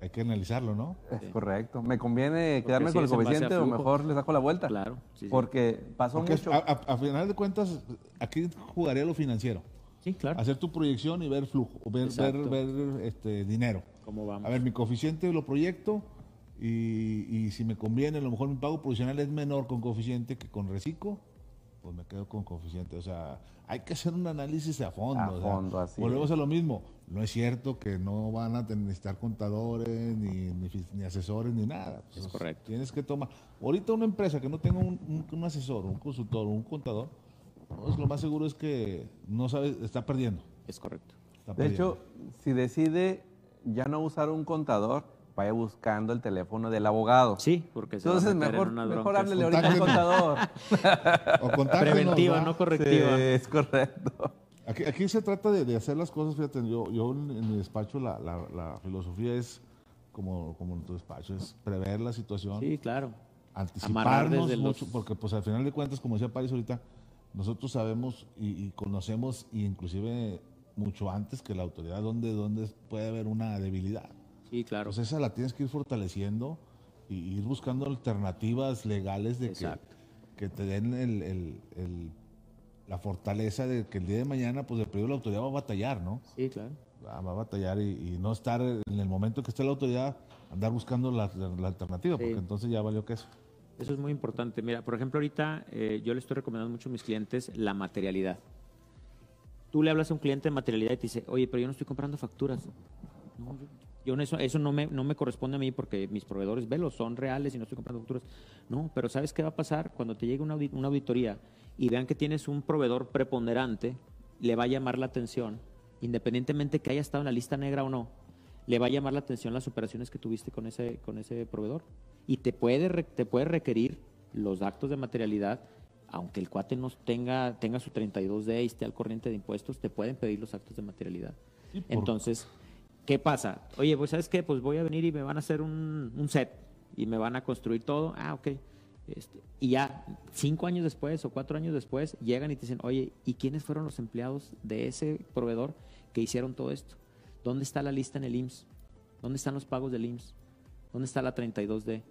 Hay que analizarlo, ¿no? Es Sí. correcto. ¿Me conviene quedarme con el coeficiente o mejor le saco la vuelta? Claro. sí, sí. Porque pasó Porque mucho. a, a- a final de cuentas, aquí jugaría lo financiero. Sí, claro. Hacer tu proyección y ver flujo, ver, ver, este, dinero. ¿Cómo vamos? A ver, mi coeficiente lo proyecto y, y si me conviene, a lo mejor mi pago provisional es menor con coeficiente que con reciclo, pues me quedo con coeficiente. O sea, hay que hacer un análisis a fondo. A o sea, fondo, así Volvemos a lo mismo. No es cierto que no van a necesitar contadores, ni, ni ni asesores, ni nada. Es correcto. Tienes que tomar. Ahorita una empresa que no tenga un, un- un asesor, un consultor, un contador, pues lo más seguro es que no sabe, está perdiendo. Es correcto. está de perdiendo. hecho, si decide ya no usar un contador, vaya buscando el teléfono del abogado. Sí, porque se va a Entonces, meter en mejor, háblele ahorita al contador. O Preventiva, ¿va? no correctiva. Sí, es correcto. Aquí, aquí se trata de, de hacer las cosas, fíjate, yo, yo en, en mi despacho la, la- la filosofía es, como, como en tu despacho, es prever la situación, Sí, claro. Anticiparnos desde los- mucho, porque pues al final de cuentas, como decía París ahorita, nosotros sabemos y, y conocemos, y inclusive mucho antes que la autoridad, dónde, dónde puede haber una debilidad. Sí, claro. Pues esa la tienes que ir fortaleciendo y ir buscando alternativas legales de que, que te den el- el- el- la fortaleza de que el día de mañana, pues el periodo la autoridad va a batallar, ¿no? Sí, claro. Va va a batallar y, y no estar en el momento que esté la autoridad, andar buscando la, la alternativa, Sí. porque entonces ya valió queso. Eso es muy importante. Mira, por ejemplo, ahorita eh, yo le estoy recomendando mucho a mis clientes la materialidad. Tú le hablas a un cliente de materialidad y te dice, oye, pero yo no estoy comprando facturas. No, yo, eso, eso no, me, no me corresponde a mí porque mis proveedores, velos, son reales y no estoy comprando facturas. No, pero ¿sabes qué va a pasar? Cuando te llegue una, una auditoría y vean que tienes un proveedor preponderante, le va a llamar la atención, independientemente que haya estado en la lista negra o no, le va a llamar la atención las operaciones que tuviste con ese, con ese proveedor. Y te puede, te puede requerir los actos de materialidad, aunque el cuate no tenga, tenga su 32D y esté al corriente de impuestos, te pueden pedir los actos de materialidad. Entonces, ¿qué pasa? Oye, pues ¿sabes qué? Pues voy a venir y me van a hacer un, un set y me van a construir todo. Ah, ok. Este, y ya cinco años después o cuatro años después llegan y te dicen, oye, ¿y quiénes fueron los empleados de ese proveedor que hicieron todo esto? ¿Dónde está la lista en el IMSS? ¿Dónde están los pagos del IMSS? ¿Dónde está la 32D?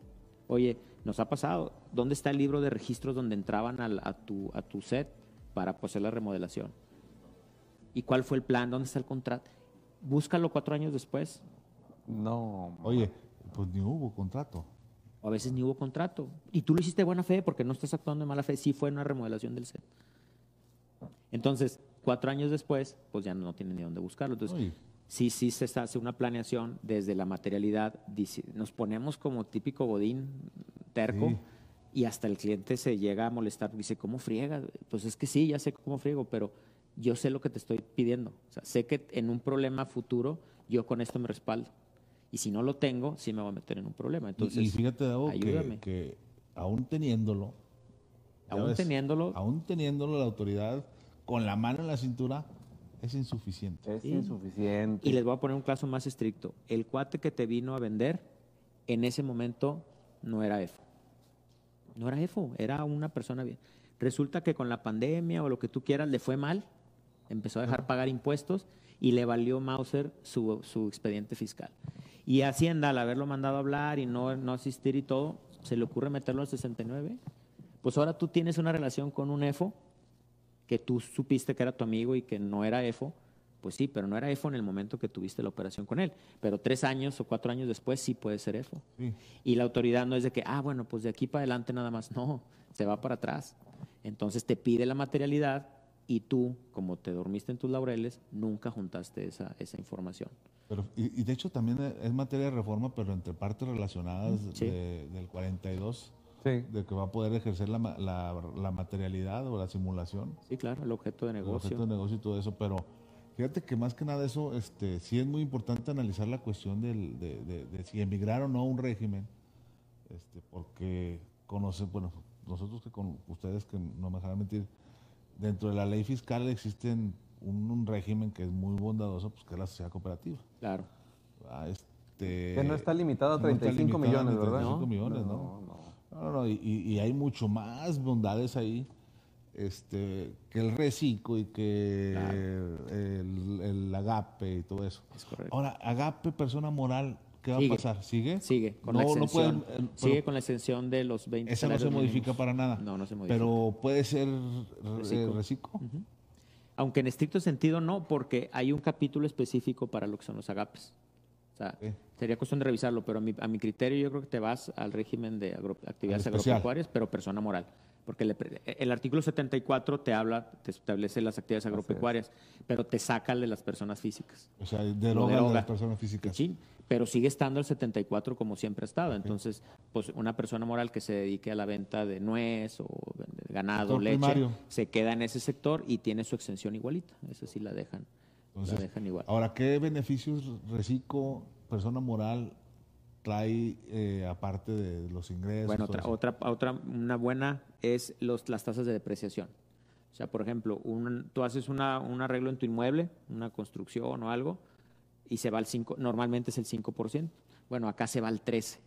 Oye, nos ha pasado, ¿dónde está el libro de registros donde entraban al- a, tu, a tu set para pues, hacer la remodelación? ¿Y cuál fue el plan? ¿Dónde está el contrato? Búscalo cuatro años después. No. Oye, pues ni hubo contrato. O a veces ni hubo contrato. Y tú lo hiciste de buena fe porque no estás actuando de mala fe. Sí fue una remodelación del set. Entonces, cuatro años después, pues ya no tienen ni dónde buscarlo. Entonces, Oye. Sí, sí se hace una planeación desde la materialidad. Nos ponemos como típico godín terco Sí. y hasta el cliente se llega a molestar. Dice, ¿cómo friega? Pues es que sí, ya sé cómo friego, pero yo sé lo que te estoy pidiendo. O sea, sé que en un problema futuro yo con esto me respaldo. Y si no lo tengo, sí me voy a meter en un problema. Entonces, y, fíjate, Davo, ayúdame. que aún teniéndolo, aún ves, teniéndolo, aún teniéndolo la autoridad con la mano en la cintura, es insuficiente. Es Sí. insuficiente. Y les voy a poner un caso más estricto. El cuate que te vino a vender, en ese momento no era EFO. No era EFO, era una persona bien. Resulta que con la pandemia o lo que tú quieras le fue mal, empezó a dejar pagar impuestos y le valió Mauser su, su expediente fiscal. Y Hacienda, al haberlo mandado a hablar y no, no asistir y todo, se le ocurre meterlo al 69. Pues ahora tú tienes una relación con un EFO que tú supiste que era tu amigo y que no era EFO, pues sí, pero no era EFO en el momento que tuviste la operación con él. Pero tres años o cuatro años después sí puede ser EFO. Sí. Y la autoridad no es de que, ah, bueno, pues de aquí para adelante nada más. No, se va para atrás. Entonces te pide la materialidad y tú, como te dormiste en tus laureles, nunca juntaste esa, esa información. Pero, y, y de hecho también es materia de reforma, pero entre partes relacionadas Sí. de- del 42, Sí. de que va a poder ejercer la, ma- la- la materialidad o la simulación, Sí, claro, el objeto de el negocio. objeto de negocio y todo eso, pero fíjate que más que nada eso, este, sí es muy importante analizar la cuestión del- de, de- de si emigrar o no a un régimen, este, porque conoce, bueno, nosotros que con ustedes que no me dejarán mentir, dentro de la ley fiscal existen un, un régimen que es muy bondadoso, pues que es la sociedad cooperativa. Claro. Ah, este, Que no está limitado a no está 35 limitado a millones, ¿verdad? 35 No, millones, ¿no? No, no. No, no, no, y, hay mucho más bondades ahí este, que el reciclo y que el, el agape y todo eso. Es correcto. Ahora, agape, persona moral, ¿qué va Sigue. a pasar? ¿Sigue? Sigue con no, la no exención. puede- el- Sigue con la exención de los 20 esa no se modifica mínimos. para nada. No, no se modifica. Pero puede ser eh, Reciclo. reciclo. Aunque en estricto sentido no, porque hay un capítulo específico para lo que son los agapes. O sea, sería cuestión de revisarlo, pero a mi, a mi criterio yo creo que te vas al régimen de agro- actividades agropecuarias, pero persona moral. Porque le el artículo 74 te habla, te establece las actividades agropecuarias, pero te saca el de las personas físicas. O sea, deroga de las personas físicas. Sí, pero sigue estando el 74 como siempre ha estado. Entonces, pues una persona moral que se dedique a la venta de nuez o ganado, Sector leche, primario. se queda en ese sector y tiene su exención igualita. Esa sí la dejan, Entonces, la dejan igual. Ahora, ¿qué beneficios Recico, persona moral, trae eh, aparte de los ingresos? Bueno, otra, otra, otra, una buena es los, las tasas de depreciación. O sea, por ejemplo, un- tú haces una, un arreglo en tu inmueble, una construcción o algo, y se va al 5, normalmente es el 5%. Bueno, acá se va al 13%.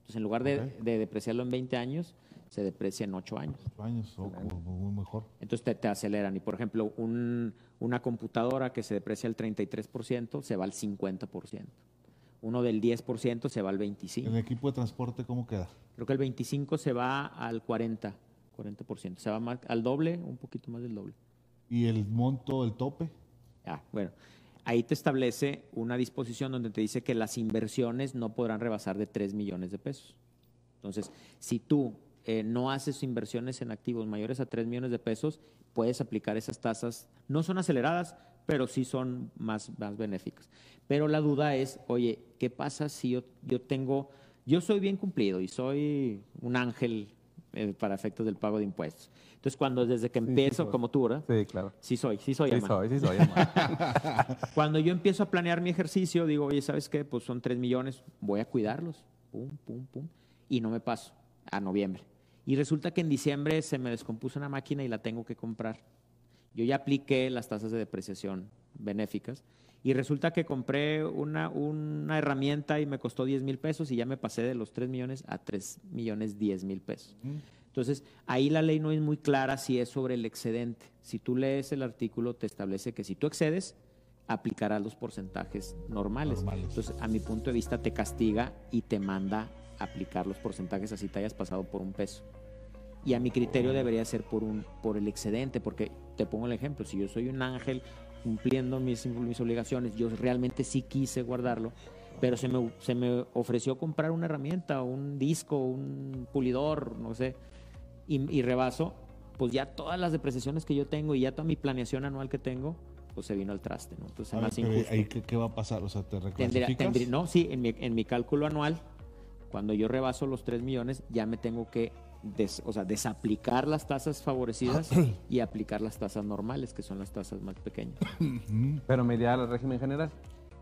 Entonces, en lugar de depreciarlo en 20 años, se deprecia en 8 años. Ocho años, o- o- muy mejor. Entonces te, te aceleran. Y por ejemplo, un- una computadora que se deprecia el 33% se va al 50%. Uno del 10% se va al 25%. ¿En el equipo de transporte cómo queda? Creo que el 25 se va al 40, 40%. Se va más, al doble, un poquito más del doble. ¿Y el monto, el tope? Ah, bueno. Ahí te establece una disposición donde te dice que las inversiones no podrán rebasar de 3 millones de pesos. Entonces, si tú eh, no haces inversiones en activos mayores a 3 millones de pesos, puedes aplicar esas tasas. No son aceleradas, pero sí son más, más benéficas. Pero la duda es, oye, ¿qué pasa si yo, yo tengo, yo soy bien cumplido y soy un ángel eh, para efectos del pago de impuestos? Entonces, cuando desde que sí, empiezo, como tú, ¿verdad? Sí, claro. Sí soy, sí soy, Sí soy, sí soy. Cuando yo empiezo a planear mi ejercicio, digo, oye, ¿sabes qué? Pues son 3 millones, voy a cuidarlos. Pum, pum, pum. Y no me paso a noviembre. Y resulta que en diciembre se me descompuso una máquina y la tengo que comprar. Yo ya apliqué las tasas de depreciación benéficas y resulta que compré una, una herramienta y me costó 10 mil pesos y ya me pasé de los 3 millones a 3 millones 10 mil pesos. Entonces, ahí la ley no es muy clara si es sobre el excedente. Si tú lees el artículo, te establece que si tú excedes, aplicarás los porcentajes normales. Normales. Entonces, a mi punto de vista, te castiga y te manda aplicar los porcentajes así te hayas pasado por un peso. Y a mi criterio debería ser por, un, por el excedente, porque te pongo el ejemplo, si yo soy un ángel cumpliendo mis, mis obligaciones, yo realmente sí quise guardarlo, pero se me, se me ofreció comprar una herramienta, un disco, un pulidor, no sé, y, y rebaso, pues ya todas las depreciaciones que yo tengo y ya toda mi planeación anual que tengo, pues se vino al traste, ¿no? Entonces, pero injusto. ahí, ¿qué, qué va a pasar? O sea, ¿te Tendría- reclasificas? tendría- no, sí, en mi, en mi cálculo anual, cuando yo rebaso los 3 millones, ya me tengo que des- o sea, desaplicar las tasas favorecidas y aplicar las tasas normales, que son las tasas más pequeñas. Pero me iría al régimen general.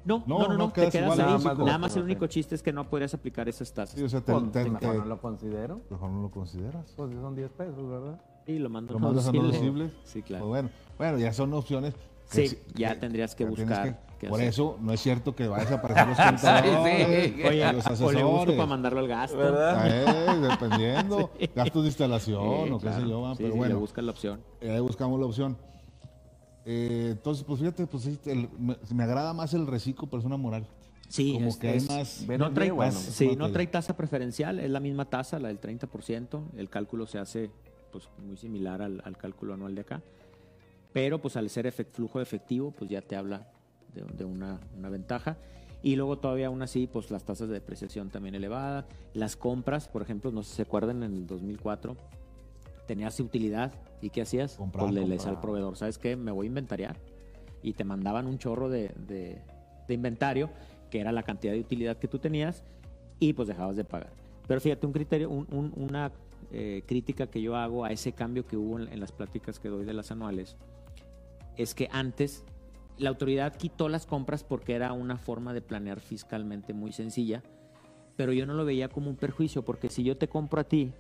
No, No, no, no, no, no, te quedas ahí. nada Nada más el único chiste es que no podrías aplicar esas tasas. Sí, o sea, te, Pues, te- mejor te- no lo considero. mejor no lo consideras. Pues son 10 pesos, ¿verdad? Sí, lo mando ¿Lo a mandas a no deducible. deducibles? Sí, claro. Pues bueno, bueno, ya son opciones. Sí, ya tendrías que buscar por hacer. eso no es cierto que vayas a aparecer los contadores, sí. Oye, los o le busco asesores. para mandarlo al gasto. Eh, dependiendo, gastos de instalación Sí, o qué sé yo, va, Sí, pero sí, bueno. le buscas la opción. Eh, Ahí buscamos la opción. Eh, entonces, pues fíjate, pues sí, el- me, me agrada más el reciclo persona moral. Sí, Como es- que hay es- más. No trae, bueno. sí, no trae tasa preferencial, es la misma tasa, la del 30%. El cálculo se hace pues, muy similar al, al cálculo anual de acá. Pero pues al ser efect- flujo efectivo, pues ya te habla de, de una, una ventaja. Y luego todavía aún así, pues las tasas de depreciación también elevadas. Las compras, por ejemplo, no sé si se acuerdan, en el 2004 tenías utilidad y ¿qué hacías? Comprar, pues le lees al proveedor, ¿sabes qué? Me voy a inventariar. Y te mandaban un chorro de, de- de inventario, que era la cantidad de utilidad que tú tenías, y pues dejabas de pagar. Pero fíjate, un criterio, un- un- una eh, crítica que yo hago a ese cambio que hubo en, en las pláticas que doy de las anuales, es que antes la autoridad quitó las compras porque era una forma de planear fiscalmente muy sencilla, pero yo no lo veía como un perjuicio, porque si yo te compro a ti,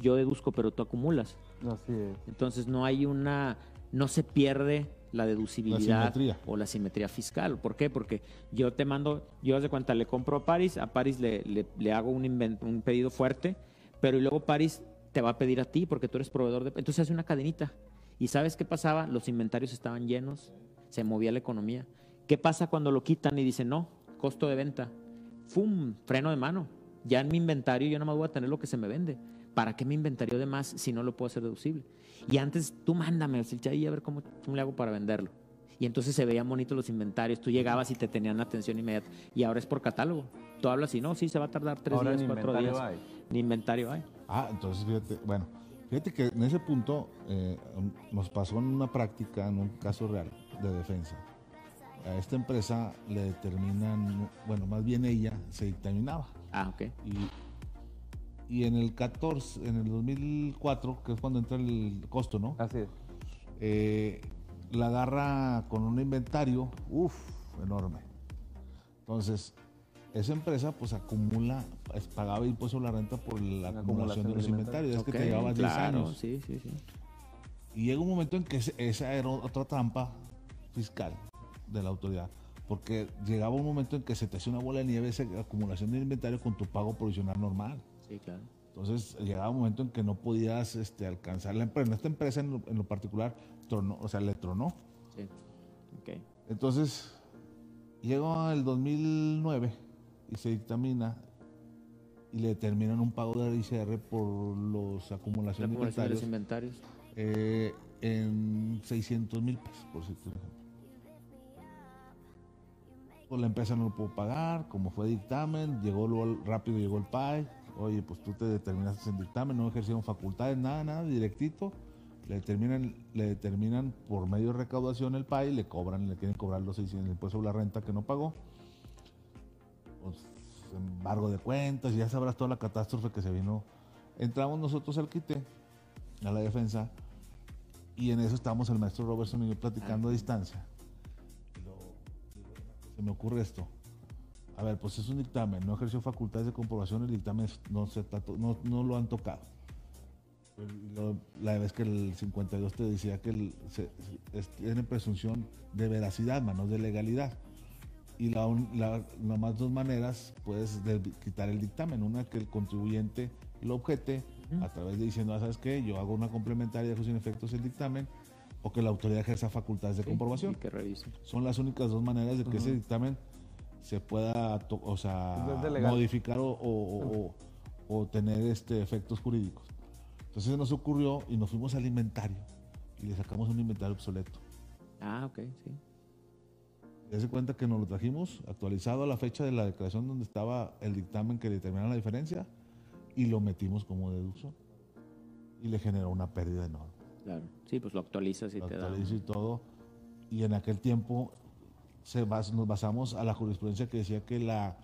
yo deduzco, pero tú acumulas. Así es. Entonces no hay una, no se pierde la deducibilidad o la simetría fiscal. ¿Por qué? Porque yo te mando, yo de cuenta, le compro a Paris, a Paris le, le- le hago un, pedido fuerte, pero y luego Paris te va a pedir a ti porque tú eres proveedor de... Entonces hace una cadenita. ¿Y sabes qué pasaba? Los inventarios estaban llenos, se movía la economía. ¿Qué pasa cuando lo quitan y dicen, no, costo de venta? ¡Fum! Freno de mano. Ya en mi inventario yo nada más voy a tener lo que se me vende. ¿Para qué me inventario de más si no lo puedo hacer deducible? Y antes tú mándame, ahí a ver cómo, cómo le hago para venderlo. Y entonces se veían bonitos los inventarios. Tú llegabas y te tenían atención inmediata. Y ahora es por catálogo. Tú hablas y no, sí, se va a tardar tres Ahora días, ni cuatro días. hay. Ni inventario hay. Ah, entonces fíjate, bueno, fíjate que en ese punto eh, nos pasó en una práctica, en un caso real de defensa. A esta empresa le determinan, bueno, más bien ella se dictaminaba. Ah, ok. Y, y en el 14, en el 2004, que es cuando entra el costo, ¿no? Así es. Eh, la agarra con un inventario, uff, enorme. Entonces, esa empresa pues acumula, pues, pagaba impuesto a la renta por la La acumulación de los inventarios. Es que te Ok, llevabas 10 claro, años. Sí, sí, sí. Y llega un momento en que esa era otra trampa fiscal de la autoridad. Porque llegaba un momento en que se te hacía una bola de nieve esa acumulación de inventario con tu pago provisional normal. Sí, claro. Entonces llegaba un momento en que no podías este, alcanzar la empresa. Esta empresa en lo, en lo particular tronó, o sea, le tronó. Sí. Ok. Entonces llegó el 2009 y se dictamina y le determinan un pago de ICR por los La acumulación de acumulación de los inventarios. eh, en 600 mil pesos, por ejemplo. Pues la empresa no lo pudo pagar, como fue dictamen, llegó luego- rápido, llegó el PAE, oye, pues tú te determinaste en dictamen, no ejercieron facultades, nada, nada, directito, le determinan, le determinan por medio de recaudación el PAE, le cobran, le quieren cobrar los 600 el impuesto sobre la renta que no pagó, pues, embargo de cuentas, ya sabrás toda la catástrofe que se vino. Entramos nosotros al quite, a la defensa, y en eso estábamos el maestro Robertson y yo platicando a distancia. Luego, digo, se me ocurre esto. A ver, pues es un dictamen, no ejerció facultades de comprobación, el dictamen no, se está to- no, no lo han tocado. Lo- la vez que el 52 te decía que el- se- tiene presunción de veracidad, no de legalidad. Y la, la, nomás dos maneras puedes de- quitar el dictamen. Una que el contribuyente lo objete a través de diciendo, ah, ¿sabes qué? Yo hago una complementaria, dejo sin efectos el dictamen, o que la autoridad ejerza facultades de Sí, comprobación. Que revise. Son las únicas dos maneras de que ese dictamen se pueda o sea, modificar o, o- o- o tener este, efectos jurídicos. Entonces nos ocurrió y nos fuimos al inventario y le sacamos un inventario obsoleto. Ah, ok, sí. Ya se cuenta que nos lo trajimos actualizado a la fecha de la declaración donde estaba el dictamen que determinaba la diferencia y lo metimos como deducción. Y le generó una pérdida enorme. Claro. Sí, pues lo actualizas y Lo te da. actualizo y todo. Y en aquel tiempo se bas- nos basamos a la jurisprudencia que decía que, la,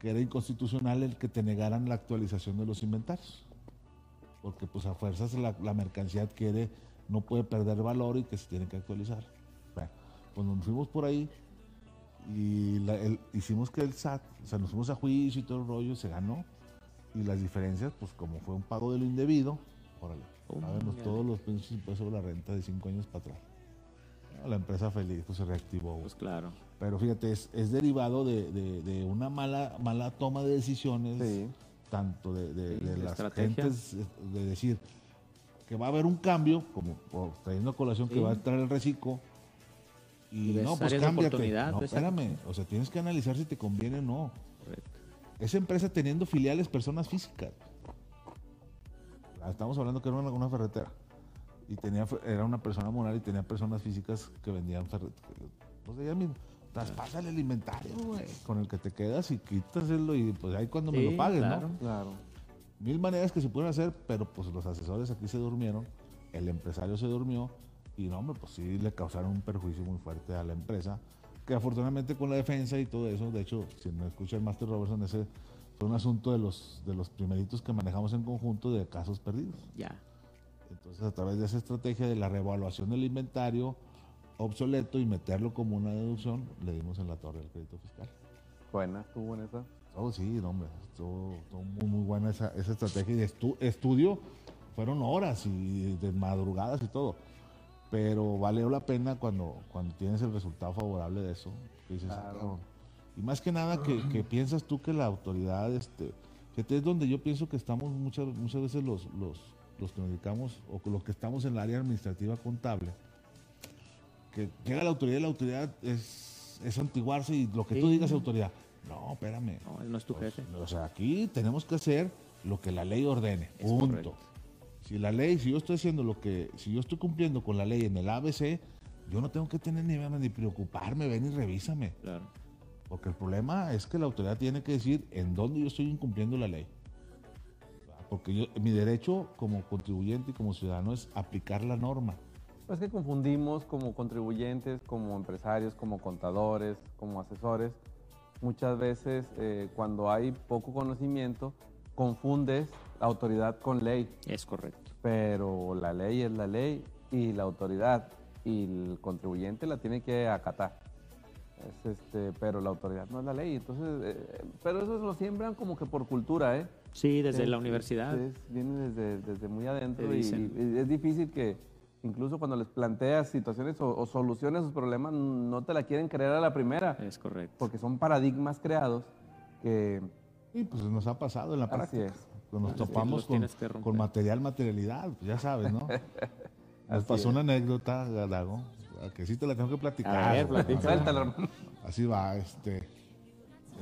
que era inconstitucional el que te negaran la actualización de los inventarios. Porque pues a fuerzas la, la mercancía adquiere, no puede perder valor y que se tiene que actualizar. Bueno, pues nos fuimos por ahí y la- el- hicimos que el SAT, o sea, nos fuimos a juicio y todo el rollo, se ganó. Y las diferencias, pues como fue un pago de lo indebido, órale, Oh, páganos todos los pinches impuestos sobre la renta de cinco años para atrás. La empresa feliz, pues se reactivó. Pues claro. Pero fíjate, es, es derivado de, de- de una mala, mala toma de decisiones, Sí. tanto de, de- Sí, las estrategia. gentes, eh, de decir que va a haber un cambio, como por, trayendo a colación que Sí. va a entrar el reciclo, no, pues cámbiate. oportunidad, No, pues, espérame, o sea, tienes que analizar si te conviene o no. Correcto. Esa empresa teniendo filiales personas físicas. Ah, Estamos hablando que era una, una ferretera. Y tenía, era una persona moral y tenía personas físicas que vendían ferreteras. O sea, ya mismo, traspásale el inventario, güey, con el que te quedas y quítaselo y pues ahí cuando me lo pagues, claro. ¿no? Claro. Mil maneras que se pueden hacer, pero pues los asesores aquí se durmieron, el empresario se durmió y no, hombre, pues sí le causaron un perjuicio muy fuerte a la empresa, que afortunadamente con la defensa y todo eso, de hecho, si no escucha el Master Robertson, ese fue un asunto de los, de los primeritos que manejamos en conjunto de casos perdidos. Ya. Entonces, a través de esa estrategia de la reevaluación del inventario obsoleto y meterlo como una deducción, le dimos en la torre al crédito fiscal. Buena, estuvo buena esa. Oh, sí, no, hombre, estuvo, estuvo muy, muy buena esa, esa estrategia. Y de estu- estudio fueron horas y de madrugadas y todo. Pero valió la pena cuando, cuando tienes el resultado favorable de eso. que dices, "Ah, Claro. cabrón". Y más que nada que, que piensas tú que la autoridad, este, fíjate, es donde yo pienso que estamos muchas, muchas veces los, los, los que nos dedicamos o que los que estamos en el área administrativa contable, que llega la autoridad y la autoridad es, es antiguarse y lo que tú digas autoridad. No, espérame. No, él no es tu Pues, jefe. O sea, aquí tenemos que hacer lo que la ley ordene. Es punto. correcto. Si la ley, si yo estoy haciendo lo que, si yo estoy cumpliendo con la ley en el ABC, yo no tengo que tener ni ni preocuparme, ven y revísame. Claro. Porque el problema es que la autoridad tiene que decir en dónde yo estoy incumpliendo la ley. Porque yo, mi derecho como contribuyente y como ciudadano es aplicar la norma. Pues que confundimos como contribuyentes, como empresarios, como contadores, como asesores. Muchas veces eh, cuando hay poco conocimiento, confundes autoridad con ley, Es correcto. pero la ley es la ley y la autoridad y el contribuyente la tiene que acatar. Es este, pero la autoridad no es la ley. Entonces, eh, pero eso lo siembran como que por cultura, ¿eh? Sí, desde Sí, la universidad. es- viene desde, desde muy adentro y, y es difícil que incluso cuando les planteas situaciones o, o soluciones a sus problemas, no te la quieren creer a la primera, Es correcto. porque son paradigmas creados que Y pues nos ha pasado en la Así práctica. es. Cuando nos topamos con, con material, materialidad, pues ya sabes, ¿no? Nos pasó es. una anécdota, Dago, que sí te la tengo que platicar. A ver. Así va, este.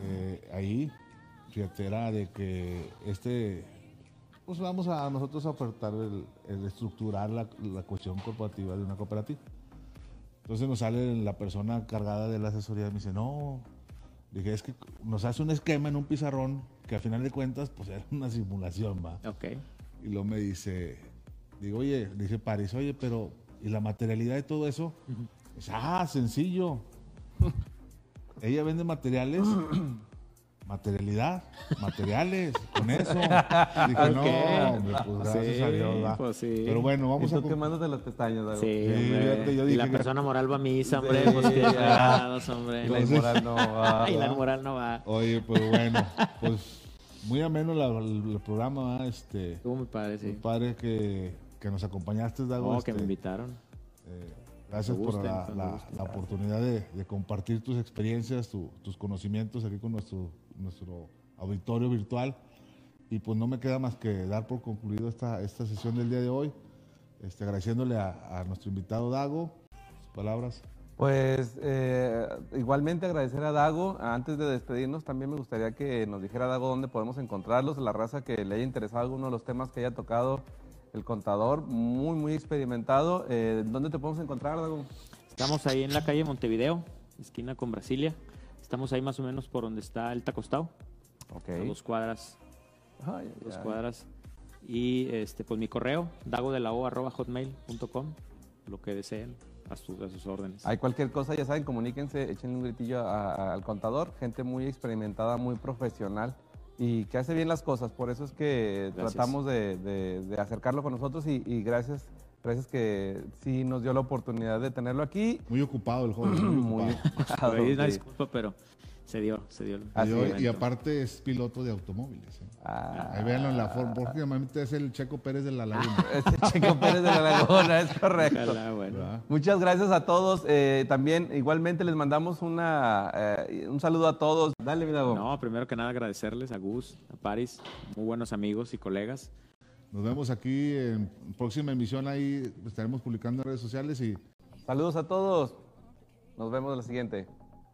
eh, ahí, fíjate, era de que este. Pues vamos a nosotros a ofertar el, el estructurar la, la cuestión corporativa de una cooperativa. Entonces nos sale la persona encargada de la asesoría y me dice, no, dije, es que nos hace un esquema en un pizarrón que al final de cuentas, pues era una simulación, va. Ok. Y luego me dice, digo, oye, le dije París, oye, pero, ¿y la materialidad de todo eso? Dice, ah, sencillo. Ella vende materiales, materialidad, materiales, con eso. Dije, no, Ok. hombre, pues gracias Sí, a Dios, pues sí. Pero bueno, Y vamos a... tú quemándote las pestañas. Sí, Sí, hombre. yo y la que- persona moral va a misa, hombre. Sí, pues qué ya. fregados, hombre. Y la inmoral no va. y la moral no va. Oye, pues bueno, pues muy ameno la- el, el programa, este... Estuvo muy padre, Muy sí. padre que, que nos acompañaste, Dago. Oh, que este, me invitaron. Eh, gracias por la, oportunidad de, de compartir tus experiencias, tu- tus conocimientos aquí con nuestro, nuestro auditorio virtual. Y pues no me queda más que dar por concluido esta, esta sesión del día de hoy, este, agradeciéndole a, a nuestro invitado Dago, sus palabras. Pues eh, igualmente agradecer a Dago. Antes de despedirnos, también me gustaría que nos dijera Dago dónde podemos encontrarlos, la raza que le haya interesado alguno de los temas que haya tocado el contador, muy, muy experimentado. Eh, ¿Dónde te podemos encontrar, Dago? Estamos ahí en la calle Montevideo, esquina con Brasilia. Estamos ahí más o menos por donde está el Tacostado, Ok. a dos cuadras, Ay, dos ay. cuadras. Y este, pues mi correo, dagodelao.hotmail.com, lo que deseen, a, sus- a sus órdenes. Hay cualquier cosa, ya saben, comuníquense, échenle un gritillo a- a- al contador, gente muy experimentada, muy profesional y que hace bien las cosas. Por eso es que Gracias. tratamos de, de- de acercarlo con nosotros y, y gracias, gracias que sí nos dio la oportunidad de tenerlo aquí. Muy ocupado el joven, muy Muy ocupado. Una sí. disculpa, pero se dio, se dio. el- Así y, el aparte es piloto de automóviles. ¿eh? Ah, Ahí véanlo en la forma, porque normalmente es el Checo Pérez de la Laguna. ese Checo Pérez de la Laguna, es correcto. Ojalá, bueno. Muchas gracias a todos. eh, también igualmente les mandamos una, eh, un saludo a todos. Dale, mi Dago. No, primero que nada agradecerles a Gus, a Paris, muy buenos amigos y colegas. Nos vemos aquí en próxima emisión, ahí estaremos publicando en redes sociales y Saludos a todos. Nos vemos en la siguiente.